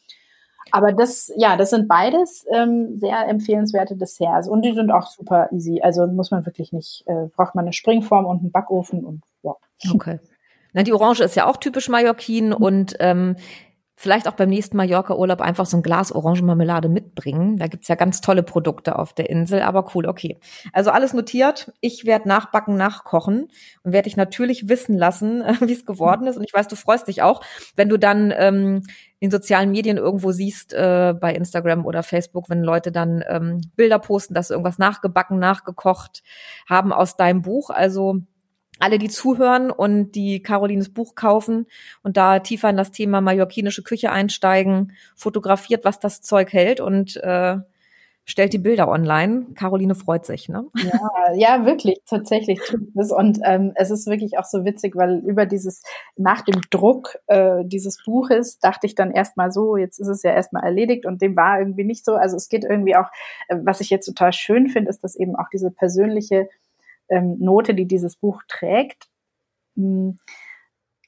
Aber das, ja, das sind beides ähm, sehr empfehlenswerte Desserts und die sind auch super easy. Also muss man wirklich nicht, äh, braucht man eine Springform und einen Backofen und wow. Okay. Na, die Orange ist ja auch typisch Mallorquin mhm. und ähm, vielleicht auch beim nächsten Mallorca-Urlaub einfach so ein Glas Orangenmarmelade mitbringen. Da gibt's ja ganz tolle Produkte auf der Insel, aber cool, okay. Also alles notiert. Ich werde nachbacken, nachkochen und werde dich natürlich wissen lassen, wie es geworden ist. Und ich weiß, du freust dich auch, wenn du dann ähm, in sozialen Medien irgendwo siehst, äh, bei Instagram oder Facebook, wenn Leute dann ähm, Bilder posten, dass sie irgendwas nachgebacken, nachgekocht haben aus deinem Buch. Also alle, die zuhören und die Carolines Buch kaufen und da tiefer in das Thema mallorquinische Küche einsteigen, fotografiert, was das Zeug hält und äh, stellt die Bilder online. Caroline freut sich, ne? Ja, ja, wirklich, tatsächlich. Und ähm, es ist wirklich auch so witzig, weil über dieses, nach dem Druck äh, dieses Buches dachte ich dann erstmal so, jetzt ist es ja erstmal erledigt und dem war irgendwie nicht so. Also es geht irgendwie auch, äh, was ich jetzt total schön finde, ist, dass eben auch diese persönliche ähm, Note, die dieses Buch trägt, mh, hm,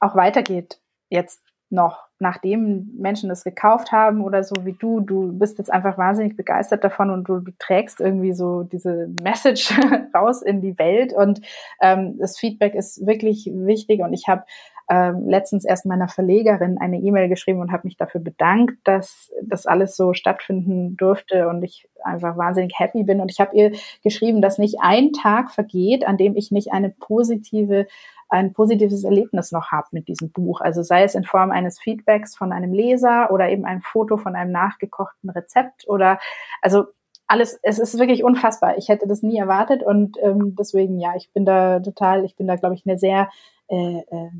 auch weitergeht jetzt noch, nachdem Menschen es gekauft haben oder so wie du, du bist jetzt einfach wahnsinnig begeistert davon und du, du trägst irgendwie so diese Message raus in die Welt. Und ähm, das Feedback ist wirklich wichtig. Und ich habe ähm, letztens erst meiner Verlegerin eine E-Mail geschrieben und habe mich dafür bedankt, dass das alles so stattfinden durfte und ich einfach wahnsinnig happy bin. Und ich habe ihr geschrieben, dass nicht ein Tag vergeht, an dem ich nicht eine positive ein positives Erlebnis noch habe mit diesem Buch. Also sei es in Form eines Feedbacks von einem Leser oder eben ein Foto von einem nachgekochten Rezept oder also alles, es ist wirklich unfassbar. Ich hätte das nie erwartet und ähm, deswegen, ja, ich bin da total, ich bin da, glaube ich, eine sehr äh, äh,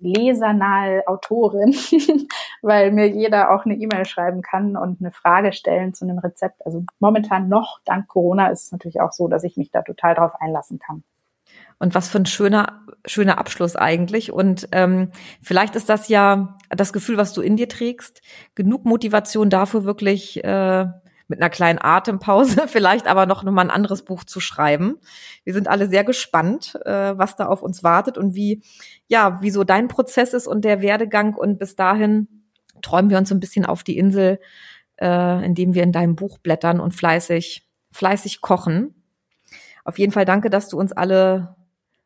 lesernahe Autorin, weil mir jeder auch eine E-Mail schreiben kann und eine Frage stellen zu einem Rezept. Also momentan noch, dank Corona, ist es natürlich auch so, dass ich mich da total drauf einlassen kann. Und was für ein schöner, schöner Abschluss eigentlich. Und ähm, vielleicht ist das ja das Gefühl, was du in dir trägst, genug Motivation dafür, wirklich äh, mit einer kleinen Atempause vielleicht aber noch mal ein anderes Buch zu schreiben. Wir sind alle sehr gespannt, äh, was da auf uns wartet und wie, ja, wie so dein Prozess ist und der Werdegang. Und bis dahin träumen wir uns so ein bisschen auf die Insel, äh, indem wir in deinem Buch blättern und fleißig, fleißig kochen. Auf jeden Fall danke, dass du uns alle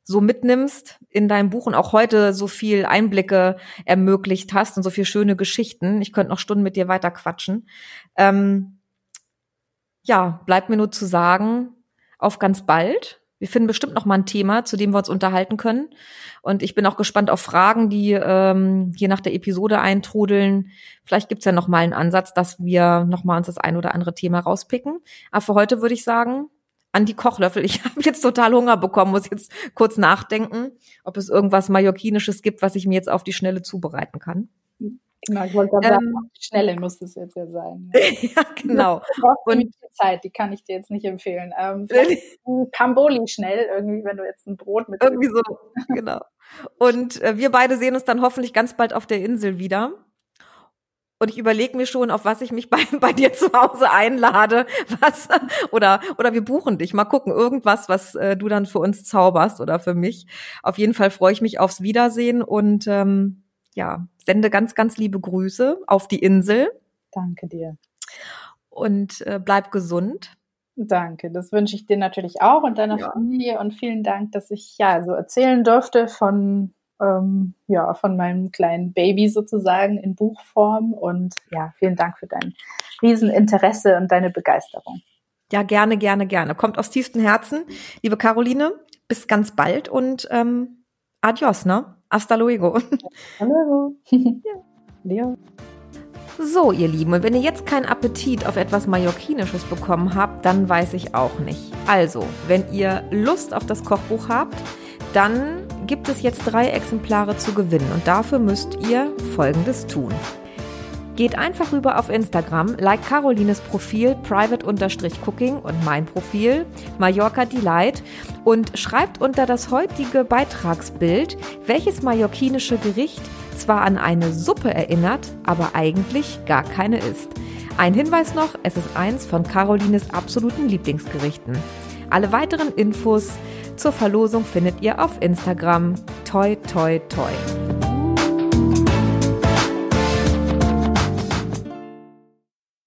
so mitnimmst in deinem Buch und auch heute so viel Einblicke ermöglicht hast und so viel schöne Geschichten. Ich könnte noch Stunden mit dir weiter quatschen. Ähm, ja, bleibt mir nur zu sagen, auf ganz bald. Wir finden bestimmt noch mal ein Thema, zu dem wir uns unterhalten können. Und ich bin auch gespannt auf Fragen, die ähm, je nach der Episode eintrudeln. Vielleicht gibt's ja noch mal einen Ansatz, dass wir noch mal uns das ein oder andere Thema rauspicken. Aber für heute würde ich sagen, an die Kochlöffel. Ich habe jetzt total Hunger bekommen, muss jetzt kurz nachdenken, ob es irgendwas Mallorquinisches gibt, was ich mir jetzt auf die Schnelle zubereiten kann. Genau, ich wollte gerade sagen, ähm, Schnelle muss das jetzt ja sein. ja, genau. Und Zeit, die kann ich dir jetzt nicht empfehlen. Ähm, Pamboli schnell, irgendwie, wenn du jetzt ein Brot mit. Irgendwie so, genau. Und äh, wir beide sehen uns dann hoffentlich ganz bald auf der Insel wieder. Und ich überlege mir schon, auf was ich mich bei, bei dir zu Hause einlade, was oder oder wir buchen dich. Mal gucken, irgendwas, was äh, du dann für uns zauberst oder für mich. Auf jeden Fall freue ich mich aufs Wiedersehen und ähm, ja, sende ganz, ganz liebe Grüße auf die Insel. Danke dir. Und äh, bleib gesund. Danke, das wünsche ich dir natürlich auch und deiner ja. Familie und vielen Dank, dass ich ja so erzählen durfte von ähm, ja von meinem kleinen Baby sozusagen in Buchform und ja vielen Dank für dein Rieseninteresse und deine Begeisterung. Ja gerne, gerne, gerne. Kommt aus tiefstem Herzen, liebe Caroline. Bis ganz bald und ähm, adios, ne? Hasta luego. Hasta luego. ja. So, ihr Lieben, und wenn ihr jetzt keinen Appetit auf etwas Mallorquinisches bekommen habt, dann weiß ich auch nicht. Also, wenn ihr Lust auf das Kochbuch habt, dann gibt es jetzt drei Exemplare zu gewinnen und dafür müsst ihr Folgendes tun. Geht einfach rüber auf Instagram, like Carolines Profil private-cooking und mein Profil Mallorca Delight und schreibt unter das heutige Beitragsbild, welches mallorquinische Gericht zwar an eine Suppe erinnert, aber eigentlich gar keine ist. Ein Hinweis noch, es ist eins von Carolines absoluten Lieblingsgerichten. Alle weiteren Infos zur Verlosung findet ihr auf Instagram. Toi, toi, toi.